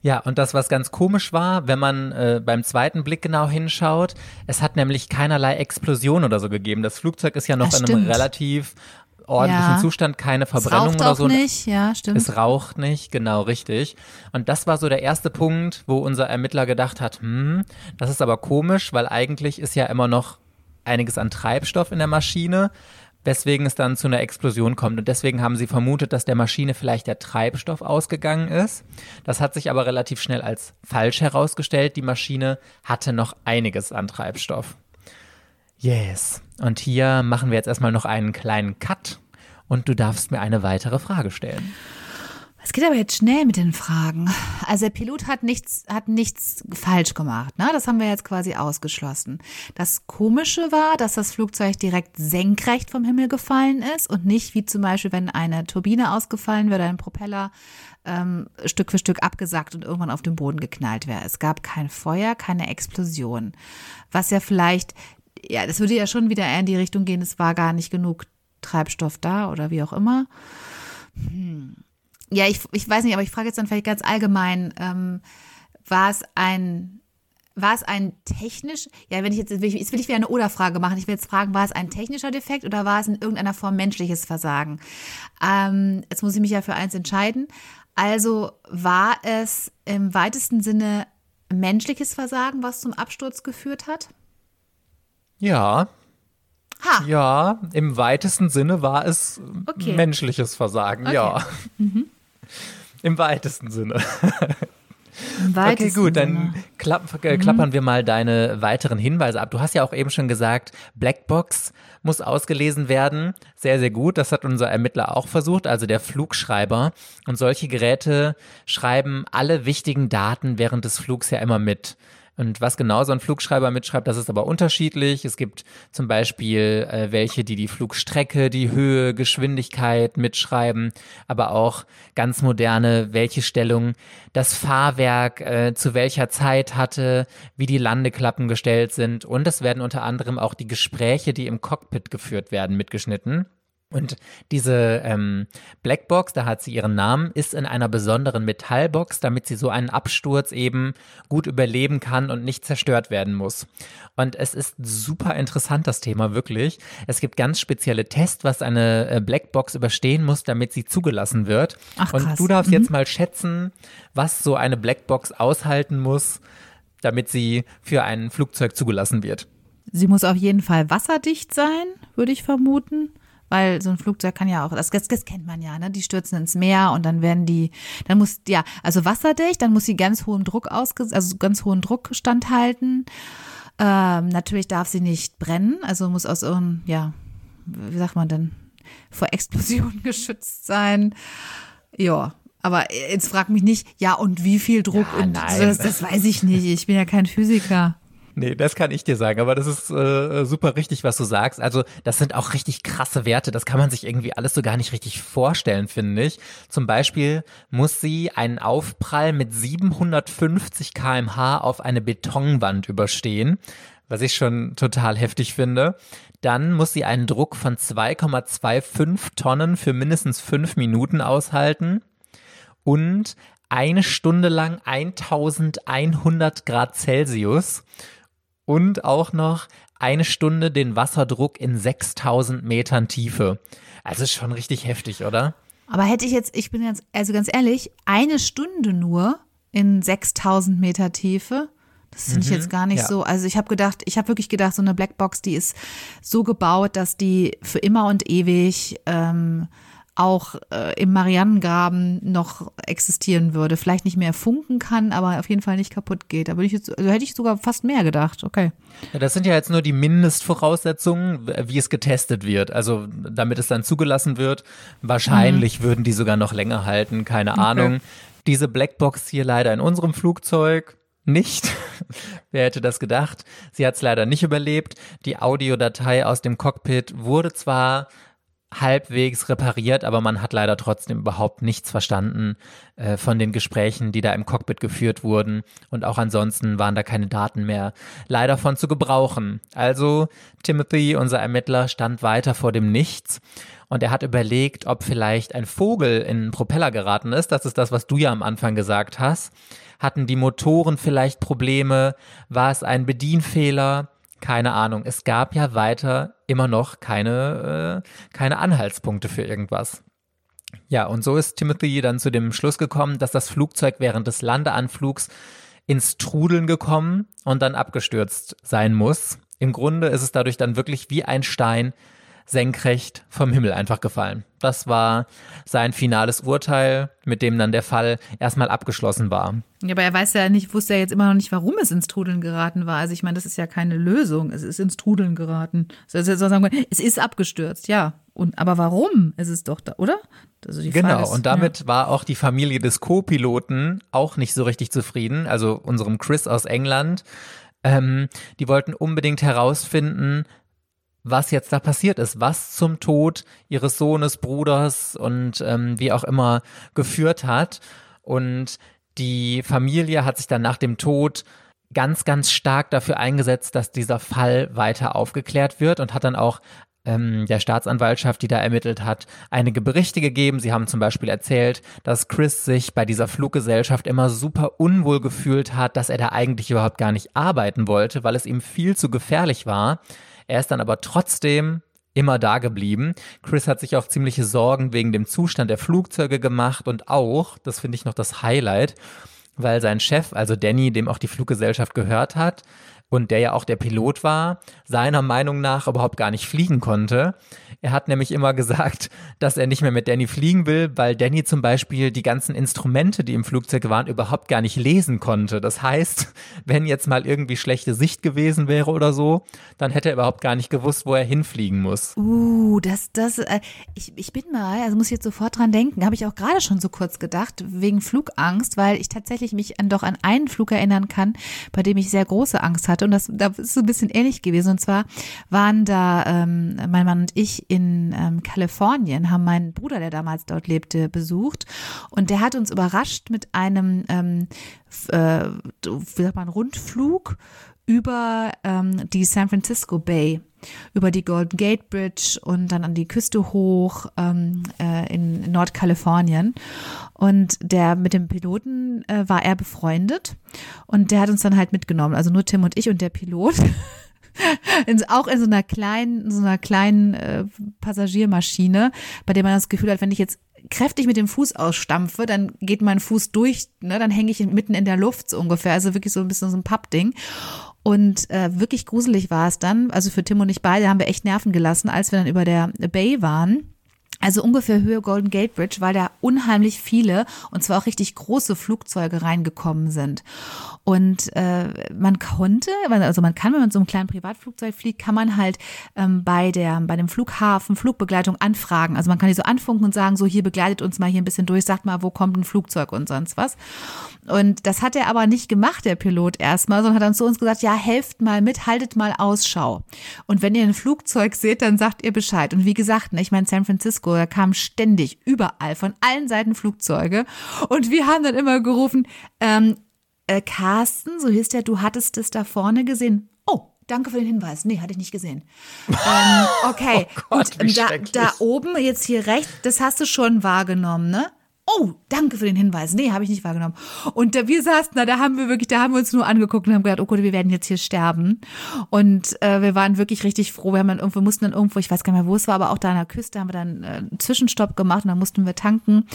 Ja, und das, was ganz komisch war, wenn man äh, beim zweiten Blick genau hinschaut, es hat nämlich keinerlei Explosion oder so gegeben. Das Flugzeug ist ja noch Das in einem stimmt. relativ ordentlichen Ja. Zustand, keine Es Verbrennung raucht oder auch so. nicht, ja, stimmt. Es raucht nicht, genau richtig. Und das war so der erste Punkt, wo unser Ermittler gedacht hat, hm, das ist aber komisch, weil eigentlich ist ja immer noch einiges an Treibstoff in der Maschine, weswegen es dann zu einer Explosion kommt. Und deswegen haben sie vermutet, dass der Maschine vielleicht der Treibstoff ausgegangen ist. Das hat sich aber relativ schnell als falsch herausgestellt. Die Maschine hatte noch einiges an Treibstoff. Yes. Und hier machen wir jetzt erstmal noch einen kleinen Cut und du darfst mir eine weitere Frage stellen. Es geht aber jetzt schnell mit den Fragen. Also der Pilot hat nichts, hat nichts falsch gemacht. Ne? Das haben wir jetzt quasi ausgeschlossen. Das Komische war, dass das Flugzeug direkt senkrecht vom Himmel gefallen ist und nicht wie zum Beispiel, wenn eine Turbine ausgefallen wäre, ein Propeller ähm, Stück für Stück abgesackt und irgendwann auf den Boden geknallt wäre. Es gab kein Feuer, keine Explosion. Was ja vielleicht, ja, das würde ja schon wieder eher in die Richtung gehen, es war gar nicht genug Treibstoff da oder wie auch immer. Hm ja, ich, ich weiß nicht, aber ich frage jetzt dann vielleicht ganz allgemein, ähm, war es ein, war es ein technisch, ja, wenn ich jetzt, will ich, jetzt will ich wieder eine Oder-Frage machen. Ich will jetzt fragen, war es ein technischer Defekt oder war es in irgendeiner Form menschliches Versagen? Ähm, jetzt muss ich mich ja für eins entscheiden. Also war es im weitesten Sinne menschliches Versagen, was zum Absturz geführt hat? Ja. Ha. Ja, im weitesten Sinne war es okay. menschliches Versagen, okay. ja. Mhm. Im weitesten Sinne. Im weitesten okay, gut, dann klapp, äh, klappern mhm. wir mal deine weiteren Hinweise ab. Du hast ja auch eben schon gesagt, Blackbox muss ausgelesen werden. Sehr, sehr gut. Das hat unser Ermittler auch versucht, also der Flugschreiber. Und solche Geräte schreiben alle wichtigen Daten während des Flugs ja immer mit. Und was genau so ein Flugschreiber mitschreibt, das ist aber unterschiedlich. Es gibt zum Beispiel äh, welche, die die Flugstrecke, die Höhe, Geschwindigkeit mitschreiben, aber auch ganz moderne, welche Stellung das Fahrwerk äh, zu welcher Zeit hatte, wie die Landeklappen gestellt sind. Und es werden unter anderem auch die Gespräche, die im Cockpit geführt werden, mitgeschnitten. Und diese ähm, Blackbox, da hat sie ihren Namen, ist in einer besonderen Metallbox, damit sie so einen Absturz eben gut überleben kann und nicht zerstört werden muss. Und es ist super interessant, das Thema wirklich. Es gibt ganz spezielle Tests, was eine äh, Blackbox überstehen muss, damit sie zugelassen wird. Ach, krass. Und du darfst mhm. jetzt mal schätzen, was so eine Blackbox aushalten muss, damit sie für ein Flugzeug zugelassen wird. Sie muss auf jeden Fall wasserdicht sein, würde ich vermuten weil so ein Flugzeug kann ja auch, das, das, das kennt man ja, ne? Die stürzen ins Meer und dann werden die, dann muss, ja, also wasserdicht, dann muss sie ganz hohem Druck ausges, also ganz hohen Druck standhalten. Ähm, natürlich darf sie nicht brennen, also muss aus irgendeinem, ja, wie sagt man denn, vor Explosionen geschützt sein. Ja, aber jetzt frag mich nicht, ja, und wie viel Druck ja, und das, das weiß ich nicht. Ich bin ja kein Physiker. Nee, das kann ich dir sagen, aber das ist äh, super richtig, was du sagst. Also das sind auch richtig krasse Werte. Das kann man sich irgendwie alles so gar nicht richtig vorstellen, finde ich. Zum Beispiel muss sie einen Aufprall mit 750 kmh auf eine Betonwand überstehen, was ich schon total heftig finde. Dann muss sie einen Druck von 2,25 Tonnen für mindestens fünf Minuten aushalten. Und eine Stunde lang 1100 Grad Celsius und auch noch eine Stunde den Wasserdruck in 6000 Metern Tiefe. Also schon richtig heftig, oder? Aber hätte ich jetzt, ich bin jetzt, also ganz ehrlich, eine Stunde nur in 6000 Meter Tiefe, das finde ich mhm, jetzt gar nicht ja. so. Also ich habe gedacht, ich habe wirklich gedacht, so eine Blackbox, die ist so gebaut, dass die für immer und ewig ähm, auch äh, im Marianengraben noch existieren würde. Vielleicht nicht mehr funken kann, aber auf jeden Fall nicht kaputt geht. Da würde ich jetzt, also hätte ich sogar fast mehr gedacht. Okay. Ja, das sind ja jetzt nur die Mindestvoraussetzungen, wie es getestet wird. Also damit es dann zugelassen wird. Wahrscheinlich mhm. würden die sogar noch länger halten, keine okay. Ahnung. Diese Blackbox hier leider in unserem Flugzeug nicht. Wer hätte das gedacht? Sie hat es leider nicht überlebt. Die Audiodatei aus dem Cockpit wurde zwar halbwegs repariert, aber man hat leider trotzdem überhaupt nichts verstanden äh, von den Gesprächen, die da im Cockpit geführt wurden. Und auch ansonsten waren da keine Daten mehr leider von zu gebrauchen. Also Timothy, unser Ermittler, stand weiter vor dem Nichts. Und er hat überlegt, ob vielleicht ein Vogel in einen Propeller geraten ist. Das ist das, was du ja am Anfang gesagt hast. Hatten die Motoren vielleicht Probleme? War es ein Bedienfehler? Keine Ahnung. Es gab ja weiter immer noch keine, äh, keine Anhaltspunkte für irgendwas. Ja, und so ist Timothy dann zu dem Schluss gekommen, dass das Flugzeug während des Landeanflugs ins Trudeln gekommen und dann abgestürzt sein muss. Im Grunde ist es dadurch dann wirklich wie ein Stein senkrecht vom Himmel einfach gefallen. Das war sein finales Urteil, mit dem dann der Fall erstmal abgeschlossen war. Ja, aber er weiß ja nicht, wusste ja jetzt immer noch nicht, warum es ins Trudeln geraten war. Also ich meine, das ist ja keine Lösung. Es ist ins Trudeln geraten. Also sagen, es ist abgestürzt, ja. Und aber warum ist es doch da, oder? Also genau, ist, und damit ja. war auch die Familie des Co-Piloten auch nicht so richtig zufrieden, also unserem Chris aus England. Ähm, die wollten unbedingt herausfinden, was jetzt da passiert ist, was zum Tod ihres Sohnes, Bruders und ähm, wie auch immer geführt hat. Und die Familie hat sich dann nach dem Tod ganz, ganz stark dafür eingesetzt, dass dieser Fall weiter aufgeklärt wird und hat dann auch ähm, der Staatsanwaltschaft, die da ermittelt hat, einige Berichte gegeben. Sie haben zum Beispiel erzählt, dass Chris sich bei dieser Fluggesellschaft immer super unwohl gefühlt hat, dass er da eigentlich überhaupt gar nicht arbeiten wollte, weil es ihm viel zu gefährlich war. Er ist dann aber trotzdem immer da geblieben. Chris hat sich auch ziemliche Sorgen wegen dem Zustand der Flugzeuge gemacht und auch, das finde ich noch das Highlight, weil sein Chef, also Danny, dem auch die Fluggesellschaft gehört hat, und der ja auch der Pilot war, seiner Meinung nach überhaupt gar nicht fliegen konnte. Er hat nämlich immer gesagt, dass er nicht mehr mit Danny fliegen will, weil Danny zum Beispiel die ganzen Instrumente, die im Flugzeug waren, überhaupt gar nicht lesen konnte. Das heißt, wenn jetzt mal irgendwie schlechte Sicht gewesen wäre oder so, dann hätte er überhaupt gar nicht gewusst, wo er hinfliegen muss. Uh, das, das, äh, ich, ich bin mal, also muss ich jetzt sofort dran denken, habe ich auch gerade schon so kurz gedacht, wegen Flugangst, weil ich tatsächlich mich an, doch an einen Flug erinnern kann, bei dem ich sehr große Angst hatte hatte. Und das, das ist so ein bisschen ähnlich gewesen. Und zwar waren da ähm, mein Mann und ich in ähm, Kalifornien, haben meinen Bruder, der damals dort lebte, besucht. Und der hat uns überrascht mit einem, ähm, äh, wie sagt man, Rundflug über ähm, die San Francisco Bay, über die Golden Gate Bridge und dann an die Küste hoch ähm, äh, in Nordkalifornien. Und der mit dem Piloten äh, war er befreundet und der hat uns dann halt mitgenommen. Also nur Tim und ich und der Pilot. In, auch in so einer kleinen, so einer kleinen äh, Passagiermaschine, bei der man das Gefühl hat, wenn ich jetzt kräftig mit dem Fuß ausstampfe, dann geht mein Fuß durch, ne, dann hänge ich mitten in der Luft so ungefähr, also wirklich so ein bisschen so ein Pappding. Und äh, wirklich gruselig war es dann, also für Tim und ich beide haben wir echt Nerven gelassen, als wir dann über der Bay waren also ungefähr Höhe Golden Gate Bridge, weil da unheimlich viele und zwar auch richtig große Flugzeuge reingekommen sind. Und äh, man konnte, also man kann, wenn man so einem kleinen Privatflugzeug fliegt, kann man halt ähm, bei der bei dem Flughafen Flugbegleitung anfragen. Also man kann die so anfunken und sagen, so hier begleitet uns mal hier ein bisschen durch, sagt mal, wo kommt ein Flugzeug und sonst was. Und das hat er aber nicht gemacht, der Pilot erstmal, sondern hat dann zu uns gesagt, ja, helft mal mit, haltet mal Ausschau. Und wenn ihr ein Flugzeug seht, dann sagt ihr Bescheid. Und wie gesagt, ne, ich meine San Francisco da kamen ständig überall von allen Seiten Flugzeuge. Und wir haben dann immer gerufen, ähm, äh, Carsten, so hieß der, du hattest es da vorne gesehen. Oh, Danke für den Hinweis. Nee, hatte ich nicht gesehen. ähm, okay, oh Gott, gut. Da, da oben, jetzt hier rechts, das hast du schon wahrgenommen, ne? Oh, danke für den Hinweis. Nee, habe ich nicht wahrgenommen. Und da, wir saßen da, da haben wir wirklich, da haben wir uns nur angeguckt und haben gedacht, oh Gott, wir werden jetzt hier sterben. Und äh, wir waren wirklich richtig froh. Wir haben dann irgendwo, mussten dann irgendwo, ich weiß gar nicht mehr, wo es war, aber auch da an der Küste haben wir dann äh, einen Zwischenstopp gemacht und dann mussten wir tanken.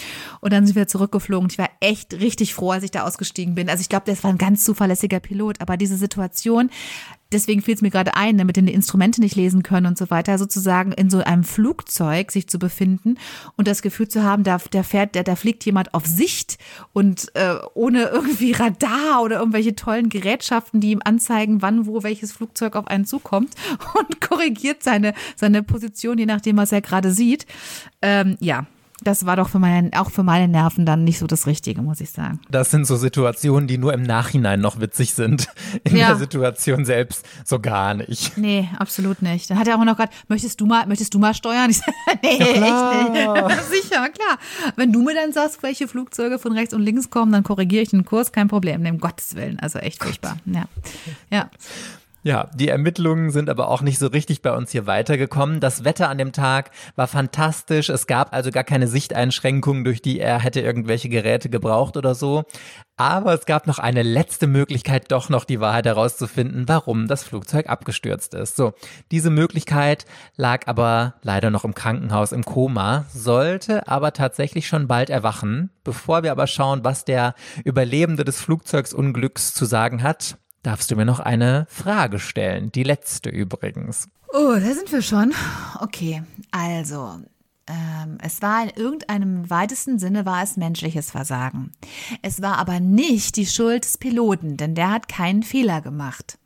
Und dann sind wir zurückgeflogen. Ich war echt richtig froh, als ich da ausgestiegen bin. Also ich glaube, das war ein ganz zuverlässiger Pilot. Aber diese Situation, deswegen fiel es mir gerade ein, damit die Instrumente nicht lesen können und so weiter, sozusagen in so einem Flugzeug sich zu befinden und das Gefühl zu haben, da, der fährt, da, da fliegt jemand auf Sicht und äh, ohne irgendwie Radar oder irgendwelche tollen Gerätschaften, die ihm anzeigen, wann, wo welches Flugzeug auf einen zukommt und korrigiert seine, seine Position, je nachdem, was er gerade sieht. Ähm, ja, das war doch für meine, auch für meine Nerven dann nicht so das Richtige, muss ich sagen. Das sind so Situationen, die nur im Nachhinein noch witzig sind. In ja. der Situation selbst so gar nicht. Nee, absolut nicht. Dann hat er auch noch gerade, möchtest du mal, möchtest du mal steuern? Ich sag, nee, ja, echt nicht. Sicher, klar. Wenn du mir dann sagst, welche Flugzeuge von rechts und links kommen, dann korrigiere ich den Kurs, kein Problem. Um Gottes Willen. Also echt furchtbar. Ja. Ja. Ja, die Ermittlungen sind aber auch nicht so richtig bei uns hier weitergekommen. Das Wetter an dem Tag war fantastisch. Es gab also gar keine Sichteinschränkungen, durch die er hätte irgendwelche Geräte gebraucht oder so. Aber es gab noch eine letzte Möglichkeit, doch noch die Wahrheit herauszufinden, warum das Flugzeug abgestürzt ist. So, diese Möglichkeit lag aber leider noch im Krankenhaus im Koma, sollte aber tatsächlich schon bald erwachen. Bevor wir aber schauen, was der Überlebende des Flugzeugsunglücks zu sagen hat, darfst du mir noch eine Frage stellen. Die letzte übrigens. Oh, da sind wir schon. Okay, also. Ähm, es war in irgendeinem weitesten Sinne war es menschliches Versagen. Es war aber nicht die Schuld des Piloten, denn der hat keinen Fehler gemacht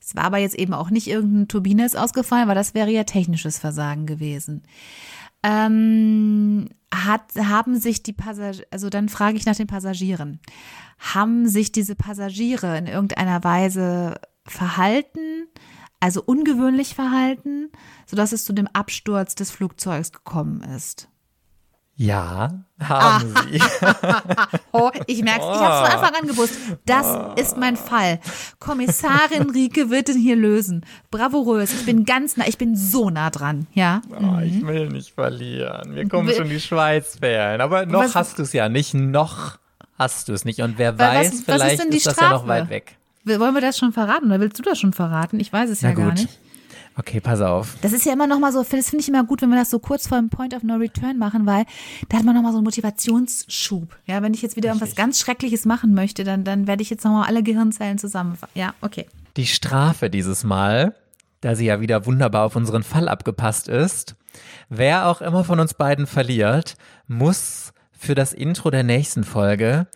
Es war aber jetzt eben auch nicht irgendeine Turbine ist ausgefallen, weil das wäre ja technisches Versagen gewesen. Ähm, hat, haben sich die Passagiere, also dann frage ich nach den Passagieren, haben sich diese Passagiere in irgendeiner Weise verhalten, also ungewöhnlich verhalten, sodass es zu dem Absturz des Flugzeugs gekommen ist? Ja, haben Ah. sie. Oh, ich merke ich habe von Anfang an gewusst, das ist mein Fall. Kommissarin Rike wird ihn hier lösen. Bravourös, ich bin ganz nah, ich bin so nah dran, ja. Oh, ich will nicht verlieren. Mir kommen Will- schon die Schweißperlen. Aber noch Was- hast du es ja nicht. Noch hast du es nicht. Und wer was- weiß, was ist vielleicht denn die ist das ja noch weit weg. Wollen wir das schon verraten oder willst du das schon verraten? Ich weiß es Na ja gar gut. nicht. Okay, pass auf. Das ist ja immer noch mal so, das finde ich immer gut, wenn wir das so kurz vor dem Point of No Return machen, weil da hat man noch mal so einen Motivationsschub. Ja, wenn ich jetzt wieder irgendwas ganz Schreckliches machen möchte, dann, dann werde ich jetzt noch mal alle Gehirnzellen zusammenfassen. Ja, okay. Die Strafe dieses Mal, da sie ja wieder wunderbar auf unseren Fall abgepasst ist, wer auch immer von uns beiden verliert, muss für das Intro der nächsten Folge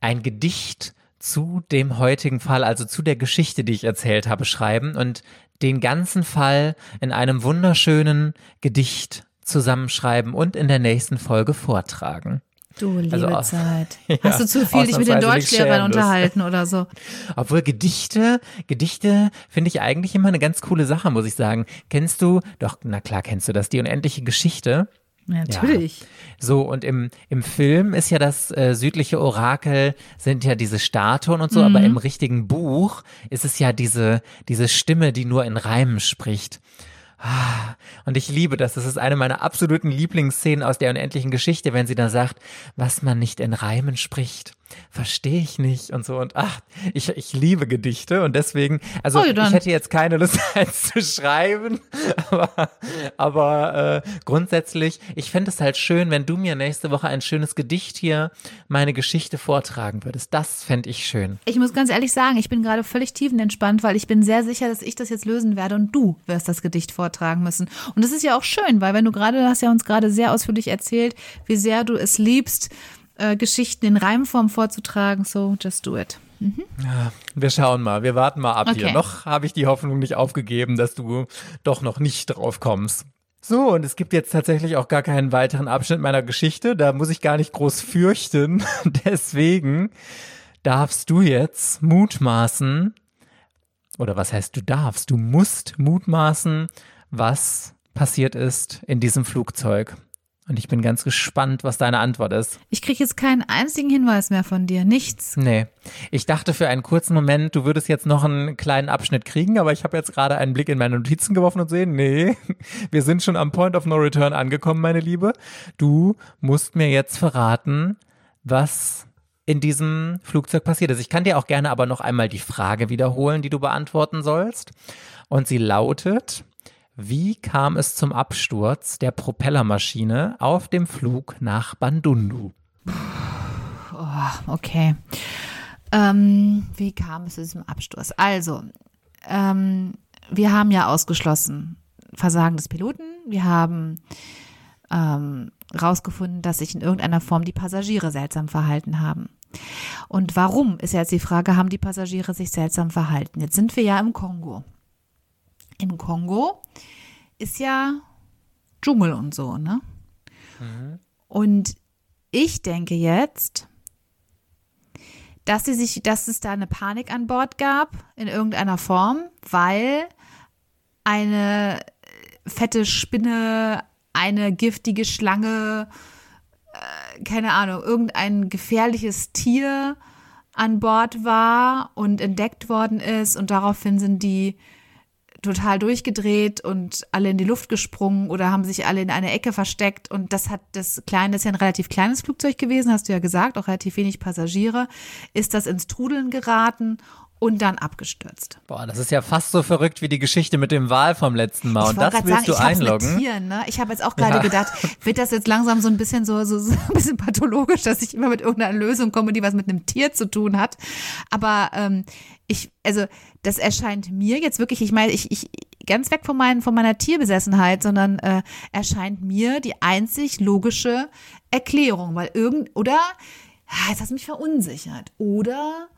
ein Gedicht zu dem heutigen Fall, also zu der Geschichte, die ich erzählt habe, schreiben und den ganzen Fall in einem wunderschönen Gedicht zusammenschreiben und in der nächsten Folge vortragen. Du liebe Also, Zeit. ja, Hast du zu viel dich mit den Deutschlehrern unterhalten oder so? Obwohl Gedichte, Gedichte finde ich eigentlich immer eine ganz coole Sache, muss ich sagen. Kennst du, doch, na klar kennst du das, die unendliche Geschichte. Natürlich. So, und im, im Film ist ja das äh, südliche Orakel, sind ja diese Statuen und so, aber im richtigen Buch ist es ja diese, diese Stimme, die nur in Reimen spricht. Ah, Und ich liebe das. Das ist eine meiner absoluten Lieblingsszenen aus der unendlichen Geschichte, wenn sie da sagt, was man nicht in Reimen spricht, verstehe ich nicht und so. Und ach, ich, ich liebe Gedichte und deswegen, also Oh, ich hätte jetzt keine Lust, eins zu schreiben, aber, aber äh, grundsätzlich, ich fände es halt schön, wenn du mir nächste Woche ein schönes Gedicht hier, meine Geschichte vortragen würdest. Das fände ich schön. Ich muss ganz ehrlich sagen, ich bin gerade völlig tiefenentspannt, weil ich bin sehr sicher, dass ich das jetzt lösen werde und du wirst das Gedicht vortragen müssen. Und das ist ja auch schön, weil wenn du gerade, du hast ja uns gerade sehr ausführlich erzählt, wie sehr du es liebst, äh, Geschichten in Reimform vorzutragen. So, just do it. Wir schauen mal, wir warten mal ab hier. Okay. Noch habe ich die Hoffnung nicht aufgegeben, dass du doch noch nicht drauf kommst. So, und es gibt jetzt tatsächlich auch gar keinen weiteren Abschnitt meiner Geschichte. Da muss ich gar nicht groß fürchten. Deswegen darfst du jetzt mutmaßen, oder was heißt du darfst? Du musst mutmaßen, was passiert ist in diesem Flugzeug. Und ich bin ganz gespannt, was deine Antwort ist. Ich kriege jetzt keinen einzigen Hinweis mehr von dir. Nichts. Nee. Ich dachte für einen kurzen Moment, du würdest jetzt noch einen kleinen Abschnitt kriegen, aber ich habe jetzt gerade einen Blick in meine Notizen geworfen und sehen, nee, wir sind schon am Point of No Return angekommen, meine Liebe. Du musst mir jetzt verraten, was in diesem Flugzeug passiert ist. Ich kann dir auch gerne aber noch einmal die Frage wiederholen, die du beantworten sollst. Und sie lautet, wie kam es zum Absturz der Propellermaschine auf dem Flug nach Bandundu? Okay. Ähm, wie kam es zu diesem Absturz? Also, ähm, wir haben ja ausgeschlossen Versagen des Piloten. Wir haben ähm, rausgefunden, dass sich in irgendeiner Form die Passagiere seltsam verhalten haben. Und warum ist jetzt die Frage, haben die Passagiere sich seltsam verhalten? Jetzt sind wir ja im Kongo. Im Kongo ist ja Dschungel und so, ne? Und ich denke jetzt, dass sie sich, dass es da eine Panik an Bord gab in irgendeiner Form, weil eine fette Spinne, eine giftige Schlange, äh, keine Ahnung, irgendein gefährliches Tier an Bord war und entdeckt worden ist und daraufhin sind die total durchgedreht und alle in die Luft gesprungen oder haben sich alle in eine Ecke versteckt und das hat das kleine, das ist ja ein relativ kleines Flugzeug gewesen, hast du ja gesagt, auch relativ wenig Passagiere, ist das ins Trudeln geraten und dann abgestürzt. Boah, das ist ja fast so verrückt wie die Geschichte mit dem Wal vom letzten Mal. Und das willst du ich einloggen? Tieren, ne? Ich habe jetzt auch gerade Ja. gedacht, wird das jetzt langsam so ein bisschen so, so, so ein bisschen pathologisch, dass ich immer mit irgendeiner Lösung komme, die was mit einem Tier zu tun hat. Aber ähm, ich, also das erscheint mir jetzt wirklich, ich meine, ich, ich ganz weg von, meinen, von meiner Tierbesessenheit, sondern äh, erscheint mir die einzig logische Erklärung, weil irgend oder ah, jetzt hast du mich verunsichert oder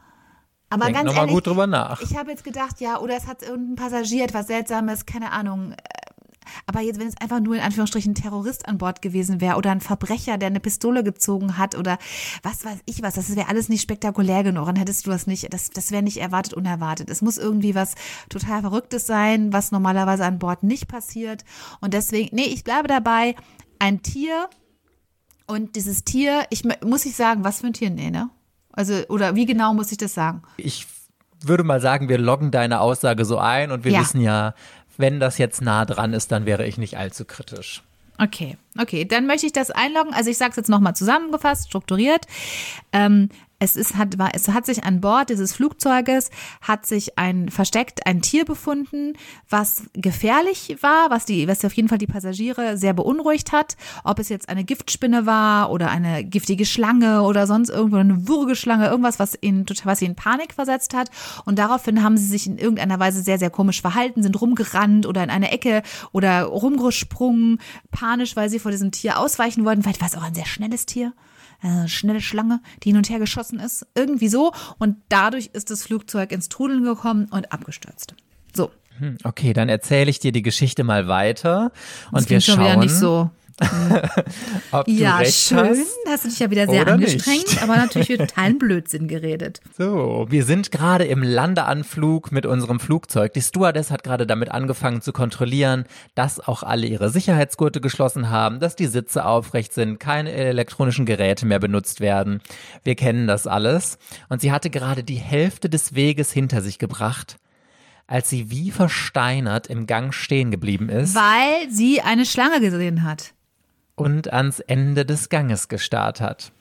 Aber Denk ganz noch mal ehrlich, gut drüber nach. Ich habe jetzt gedacht, ja, oder es hat irgendein Passagier etwas Seltsames, keine Ahnung. Aber jetzt, wenn es einfach nur in Anführungsstrichen ein Terrorist an Bord gewesen wäre oder ein Verbrecher, der eine Pistole gezogen hat oder was weiß ich was, das wäre alles nicht spektakulär genug. Dann hättest du das nicht, das, das wäre nicht erwartet, unerwartet. Es muss irgendwie was total Verrücktes sein, was normalerweise an Bord nicht passiert. Und deswegen, nee, ich bleibe dabei, ein Tier und dieses Tier, ich mu- muss ich sagen, was für ein Tier, nee, ne? Also, oder wie genau muss ich das sagen? Ich würde mal sagen, wir loggen deine Aussage so ein und wir Ja. wissen ja, wenn das jetzt nah dran ist, dann wäre ich nicht allzu kritisch. Okay, okay, dann möchte ich das einloggen. Also ich sage es jetzt nochmal zusammengefasst, strukturiert. Ähm, es, ist, hat, war, es hat sich an Bord dieses Flugzeuges, hat sich ein versteckt ein Tier befunden, was gefährlich war, was, die, was auf jeden Fall die Passagiere sehr beunruhigt hat. Ob es jetzt eine Giftspinne war oder eine giftige Schlange oder sonst irgendwo eine Würgeschlange, irgendwas, was total- was sie in Panik versetzt hat. Und daraufhin haben sie sich in irgendeiner Weise sehr, sehr komisch verhalten, sind rumgerannt oder in eine Ecke oder rumgesprungen, panisch, weil sie vor diesem Tier ausweichen wollten. Vielleicht war es auch ein sehr schnelles Tier. Eine schnelle Schlange, die hin und her geschossen ist. Irgendwie so. Und dadurch ist das Flugzeug ins Trudeln gekommen und abgestürzt. So. Hm, Okay, dann erzähle ich dir die Geschichte mal weiter und Das wir klingt schon wieder schauen, nicht so. ob Ja, schön. hast. Hast du dich ja wieder sehr angestrengt, nicht. aber natürlich wird totalen Blödsinn geredet. So, wir sind gerade im Landeanflug mit unserem Flugzeug. Die Stewardess hat gerade damit angefangen zu kontrollieren, dass auch alle ihre Sicherheitsgurte geschlossen haben, dass die Sitze aufrecht sind, keine elektronischen Geräte mehr benutzt werden. Wir kennen das alles. Und sie hatte gerade die Hälfte des Weges hinter sich gebracht, als sie wie versteinert im Gang stehen geblieben ist Weil sie eine Schlange gesehen hat. Und ans Ende des Ganges gestarrt hat.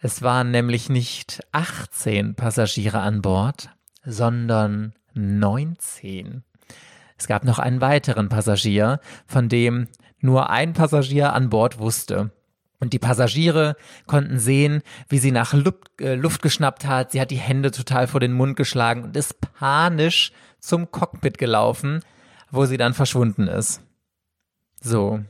Es waren nämlich nicht 18 Passagiere an Bord, sondern 19. Es gab noch einen weiteren Passagier, von dem nur ein Passagier an Bord wusste. Und die Passagiere konnten sehen, wie sie nach Luft, äh, Luft geschnappt hat. Sie hat die Hände total vor den Mund geschlagen und ist panisch zum Cockpit gelaufen, wo sie dann verschwunden ist. So.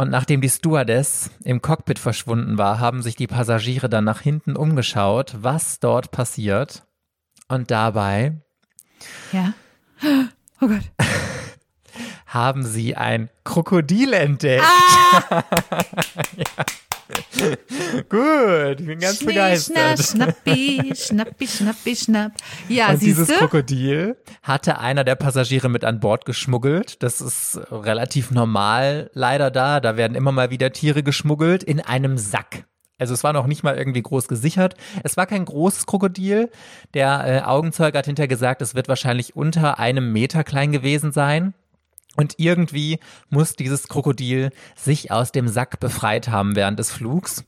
Und nachdem die Stewardess im Cockpit verschwunden war, haben sich die Passagiere dann nach hinten umgeschaut, was dort passiert. Und dabei Ja. Oh Gott. haben sie ein Krokodil entdeckt. Ah! ja. Gut, ich bin ganz begeistert. Schnappi, schnappi, schnappi, schnapp. Ja, Und dieses siehst du? Krokodil hatte einer der Passagiere mit an Bord geschmuggelt. Das ist relativ normal leider da. Da werden immer mal wieder Tiere geschmuggelt in einem Sack. Also es war noch nicht mal irgendwie groß gesichert. Es war kein großes Krokodil. Der äh, Augenzeuge hat hinterher gesagt, es wird wahrscheinlich unter einem Meter klein gewesen sein. Und irgendwie muss dieses Krokodil sich aus dem Sack befreit haben während des Flugs.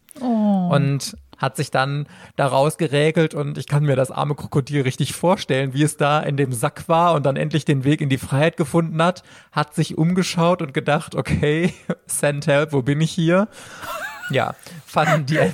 Und hat sich dann daraus geregelt und ich kann mir das arme Krokodil richtig vorstellen, wie es da in dem Sack war und dann endlich den Weg in die Freiheit gefunden hat, hat sich umgeschaut und gedacht, okay, send help, wo bin ich hier? Ja, fanden die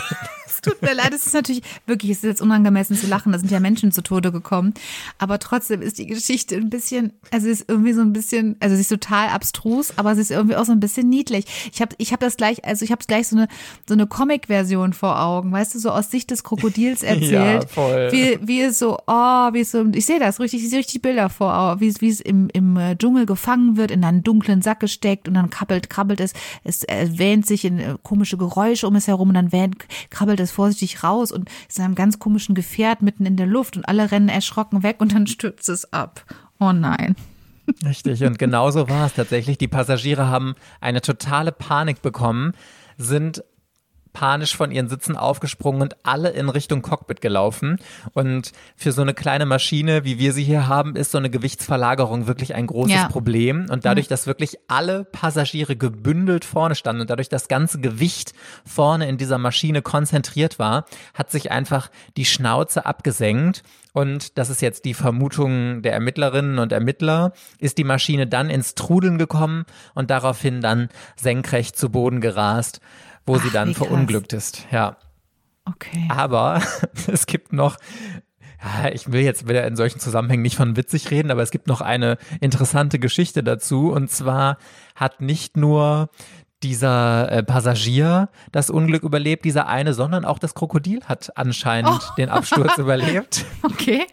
Es tut mir leid, es ist natürlich wirklich, es ist jetzt unangemessen zu lachen, da sind ja Menschen zu Tode gekommen. Aber trotzdem ist die Geschichte ein bisschen, also ist irgendwie so ein bisschen, also sie ist total abstrus, aber sie ist irgendwie auch so ein bisschen niedlich. Ich habe ich hab das gleich, also ich habe gleich so eine, so eine Comic-Version vor Augen, weißt du, so aus Sicht des Krokodils erzählt. Ja, voll. Wie, wie es so, oh, wie es so, ich sehe das richtig, ich sehe richtig Bilder vor Augen, wie es, wie es im, im äh, Dschungel gefangen wird, in einen dunklen Sack gesteckt und dann krabbelt, krabbelt es, es äh, wähnt sich in äh, komische Geräusche um es herum und dann wähnt, krabbelt es vorsichtig raus und ist in einem ganz komischen Gefährt mitten in der Luft und alle rennen erschrocken weg und dann stürzt es ab. Oh nein. Richtig, und genauso war es tatsächlich. Die Passagiere haben eine totale Panik bekommen, sind panisch von ihren Sitzen aufgesprungen und alle in Richtung Cockpit gelaufen. Und für so eine kleine Maschine, wie wir sie hier haben, ist so eine Gewichtsverlagerung wirklich ein großes Ja. Problem. Und dadurch, dass wirklich alle Passagiere gebündelt vorne standen und dadurch das ganze Gewicht vorne in dieser Maschine konzentriert war, hat sich einfach die Schnauze abgesenkt. Und das ist jetzt die Vermutung der Ermittlerinnen und Ermittler, ist die Maschine dann ins Trudeln gekommen und daraufhin dann senkrecht zu Boden gerast, wo sie Ach, dann wie krass. verunglückt ist. Ja. Okay. Aber es gibt noch, ja, ich will jetzt wieder in solchen Zusammenhängen nicht von witzig reden, aber es gibt noch eine interessante Geschichte dazu. Und zwar hat nicht nur dieser äh, Passagier das Unglück überlebt, dieser eine, sondern auch das Krokodil hat anscheinend Oh. den Absturz überlebt. Okay.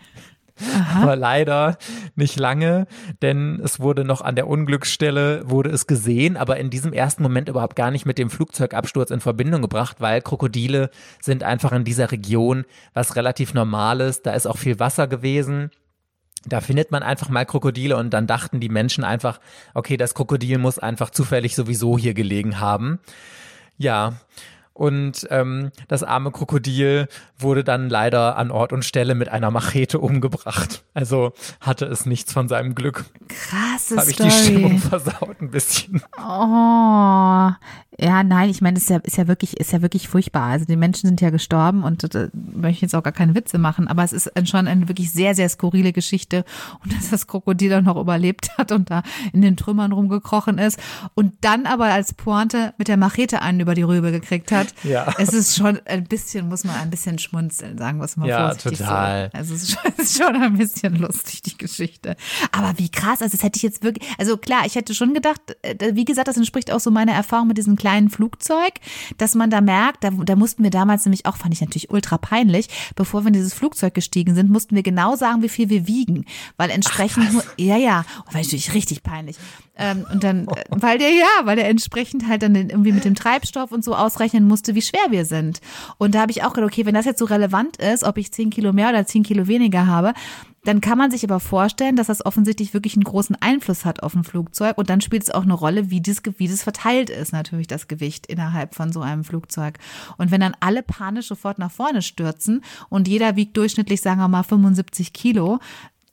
Aber leider nicht lange, denn es wurde noch an der Unglücksstelle, wurde es gesehen, aber in diesem ersten Moment überhaupt gar nicht mit dem Flugzeugabsturz in Verbindung gebracht, weil Krokodile sind einfach in dieser Region was relativ Normales. Da ist auch viel Wasser gewesen. Da findet man einfach mal Krokodile und dann dachten die Menschen einfach, okay, das Krokodil muss einfach zufällig sowieso hier gelegen haben. Ja, und ähm, das arme Krokodil wurde dann leider an Ort und Stelle mit einer Machete umgebracht. Also hatte es nichts von seinem Glück. Krasse Habe ich die Stimmung versaut ein bisschen. Oh. Ja, nein, ich meine, es ist ja, ist ja wirklich, ist ja wirklich furchtbar. Also die Menschen sind ja gestorben und da möchte ich jetzt auch gar keine Witze machen, aber es ist schon eine wirklich sehr, sehr skurrile Geschichte und dass das Krokodil dann noch überlebt hat und da in den Trümmern rumgekrochen ist und dann aber als Pointe mit der Machete einen über die Rübe gekriegt hat. Ja. Es ist schon ein bisschen, muss man ein bisschen schmunzeln, sagen wir es mal Ja, vorsichtig total. so. Also es ist, schon, es ist schon ein bisschen lustig, die Geschichte. Aber wie krass, also das hätte ich jetzt wirklich, also klar, ich hätte schon gedacht, äh, wie gesagt, das entspricht auch so meiner Erfahrung mit diesem kleinen Flugzeug, dass man da merkt, da, da mussten wir damals nämlich auch, fand ich natürlich ultra peinlich, bevor wir in dieses Flugzeug gestiegen sind, mussten wir genau sagen, wie viel wir wiegen, weil entsprechend, nur, ja, ja, war natürlich richtig peinlich. Ähm, und dann, äh, weil der, ja, weil der entsprechend halt dann irgendwie mit dem Treibstoff und so ausrechnen musste, wie schwer wir sind. Und da habe ich auch gedacht, okay, wenn das jetzt so relevant ist, ob ich 10 Kilo mehr oder 10 Kilo weniger habe, dann kann man sich aber vorstellen, dass das offensichtlich wirklich einen großen Einfluss hat auf ein Flugzeug. Und dann spielt es auch eine Rolle, wie das, wie das verteilt ist, natürlich das Gewicht innerhalb von so einem Flugzeug. Und wenn dann alle panisch sofort nach vorne stürzen und jeder wiegt durchschnittlich, sagen wir mal, 75 Kilo,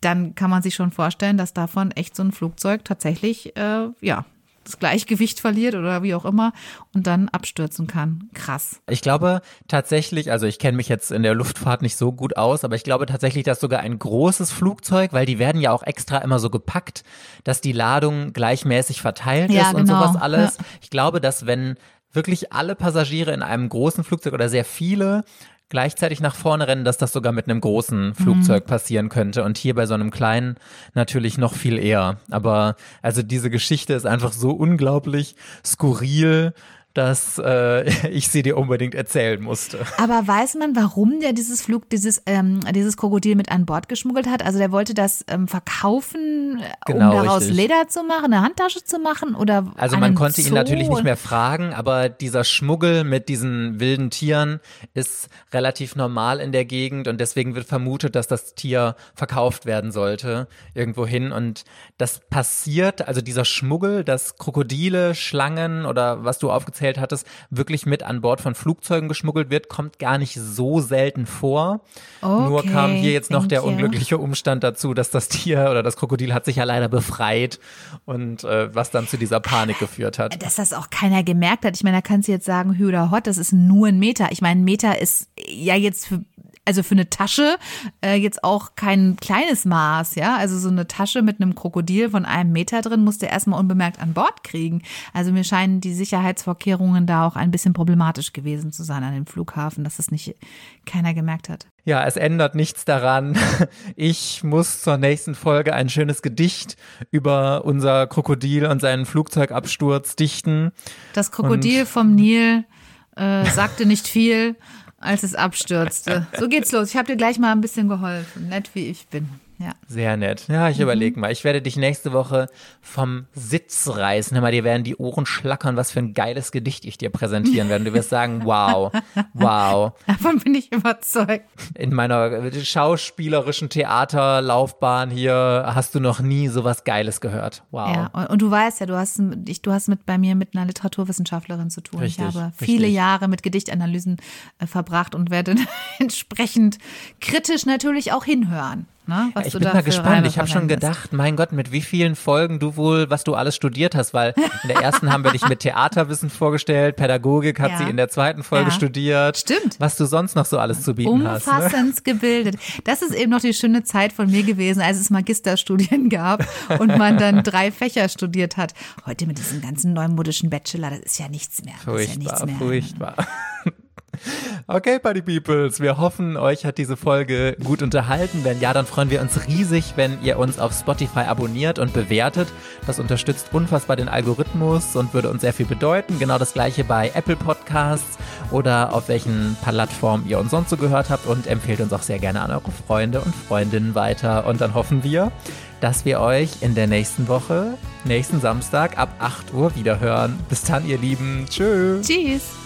dann kann man sich schon vorstellen, dass davon echt so ein Flugzeug tatsächlich, äh, ja, das Gleichgewicht verliert oder wie auch immer und dann abstürzen kann. Krass. Ich glaube tatsächlich, also ich kenne mich jetzt in der Luftfahrt nicht so gut aus, aber ich glaube tatsächlich, dass sogar ein großes Flugzeug, weil die werden ja auch extra immer so gepackt, dass die Ladung gleichmäßig verteilt Ja, ist und genau. sowas alles. Ja. Ich glaube, dass wenn wirklich alle Passagiere in einem großen Flugzeug oder sehr viele gleichzeitig nach vorne rennen, dass das sogar mit einem großen Flugzeug passieren könnte und hier bei so einem kleinen natürlich noch viel eher. Aber also diese Geschichte ist einfach so unglaublich skurril, dass äh, ich sie dir unbedingt erzählen musste. Aber weiß man, warum der dieses Flug, dieses, ähm, dieses Krokodil mit an Bord geschmuggelt hat? Also der wollte das ähm, verkaufen, Genau, um daraus richtig. Leder zu machen, eine Handtasche zu machen oder Also man konnte ihn Zoo? natürlich nicht mehr fragen, aber dieser Schmuggel mit diesen wilden Tieren ist relativ normal in der Gegend und deswegen wird vermutet, dass das Tier verkauft werden sollte irgendwo hin und das passiert, also dieser Schmuggel, dass Krokodile, Schlangen oder was du aufgezählt hattest, wirklich mit an Bord von Flugzeugen geschmuggelt wird, kommt gar nicht so selten vor. Nur Okay, kam hier jetzt noch der you. unglückliche Umstand dazu, dass das Tier oder das Krokodil hat sich ja leider befreit und äh, was dann zu dieser Panik geführt hat. Dass das auch keiner gemerkt hat. Ich meine, da kannst du jetzt sagen, Hü oder Hot, das ist nur ein Meter. Ich meine, ein Meter ist ja jetzt für, also für eine Tasche äh, jetzt auch kein kleines Maß, ja. Also so eine Tasche mit einem Krokodil von einem Meter drin musst du erstmal unbemerkt an Bord kriegen. Also mir scheinen die Sicherheitsvorkehrungen da auch ein bisschen problematisch gewesen zu sein an dem Flughafen, dass das nicht keiner gemerkt hat. Ja, es ändert nichts daran. Ich muss zur nächsten Folge ein schönes Gedicht über unser Krokodil und seinen Flugzeugabsturz dichten. Das Krokodil vom Nil äh, sagte nicht viel, als es abstürzte. So geht's los. Ich habe dir gleich mal ein bisschen geholfen, nett wie ich bin. Ja. Sehr nett. Ja, Mhm. ich überlege mal. Ich werde dich nächste Woche vom Sitz reißen. Hör mal, dir werden die Ohren schlackern, was für ein geiles Gedicht ich dir präsentieren werde. Du wirst sagen, wow, wow. Davon bin ich überzeugt. In meiner schauspielerischen Theaterlaufbahn hier hast du noch nie sowas Geiles gehört. Wow. Ja, und, und du weißt ja, du hast, ich, du hast mit bei mir mit einer Literaturwissenschaftlerin zu tun. Richtig, ich habe viele richtig. Jahre mit Gedichtanalysen äh, verbracht und werde entsprechend kritisch natürlich auch hinhören. Ne, was Ich du bin da gespannt. Reime Ich habe schon gedacht, mein Gott, mit wie vielen Folgen du wohl, was du alles studiert hast, weil in der ersten haben wir dich mit Theaterwissen vorgestellt, Pädagogik hat Ja. sie in der zweiten Folge Ja. studiert. Stimmt. Was du sonst noch so alles zu bieten hast. Ne? Umfassend gebildet. Das ist eben noch die schöne Zeit von mir gewesen, als es Magisterstudien gab und man dann drei Fächer studiert hat. Heute mit diesem ganzen neumodischen Bachelor, das ist ja nichts mehr. Ist ja Furchtbar, nichts mehr. furchtbar. Okay, Party Peoples, wir hoffen, euch hat diese Folge gut unterhalten. Wenn ja, dann freuen wir uns riesig, wenn ihr uns auf Spotify abonniert und bewertet. Das unterstützt unfassbar den Algorithmus und würde uns sehr viel bedeuten. Genau das gleiche bei Apple Podcasts oder auf welchen Plattformen ihr uns sonst so gehört habt und empfehlt uns auch sehr gerne an eure Freunde und Freundinnen weiter. Und dann hoffen wir, dass wir euch in der nächsten Woche, nächsten Samstag ab 8 Uhr wiederhören. Bis dann, ihr Lieben. Tschüss. Tschüss.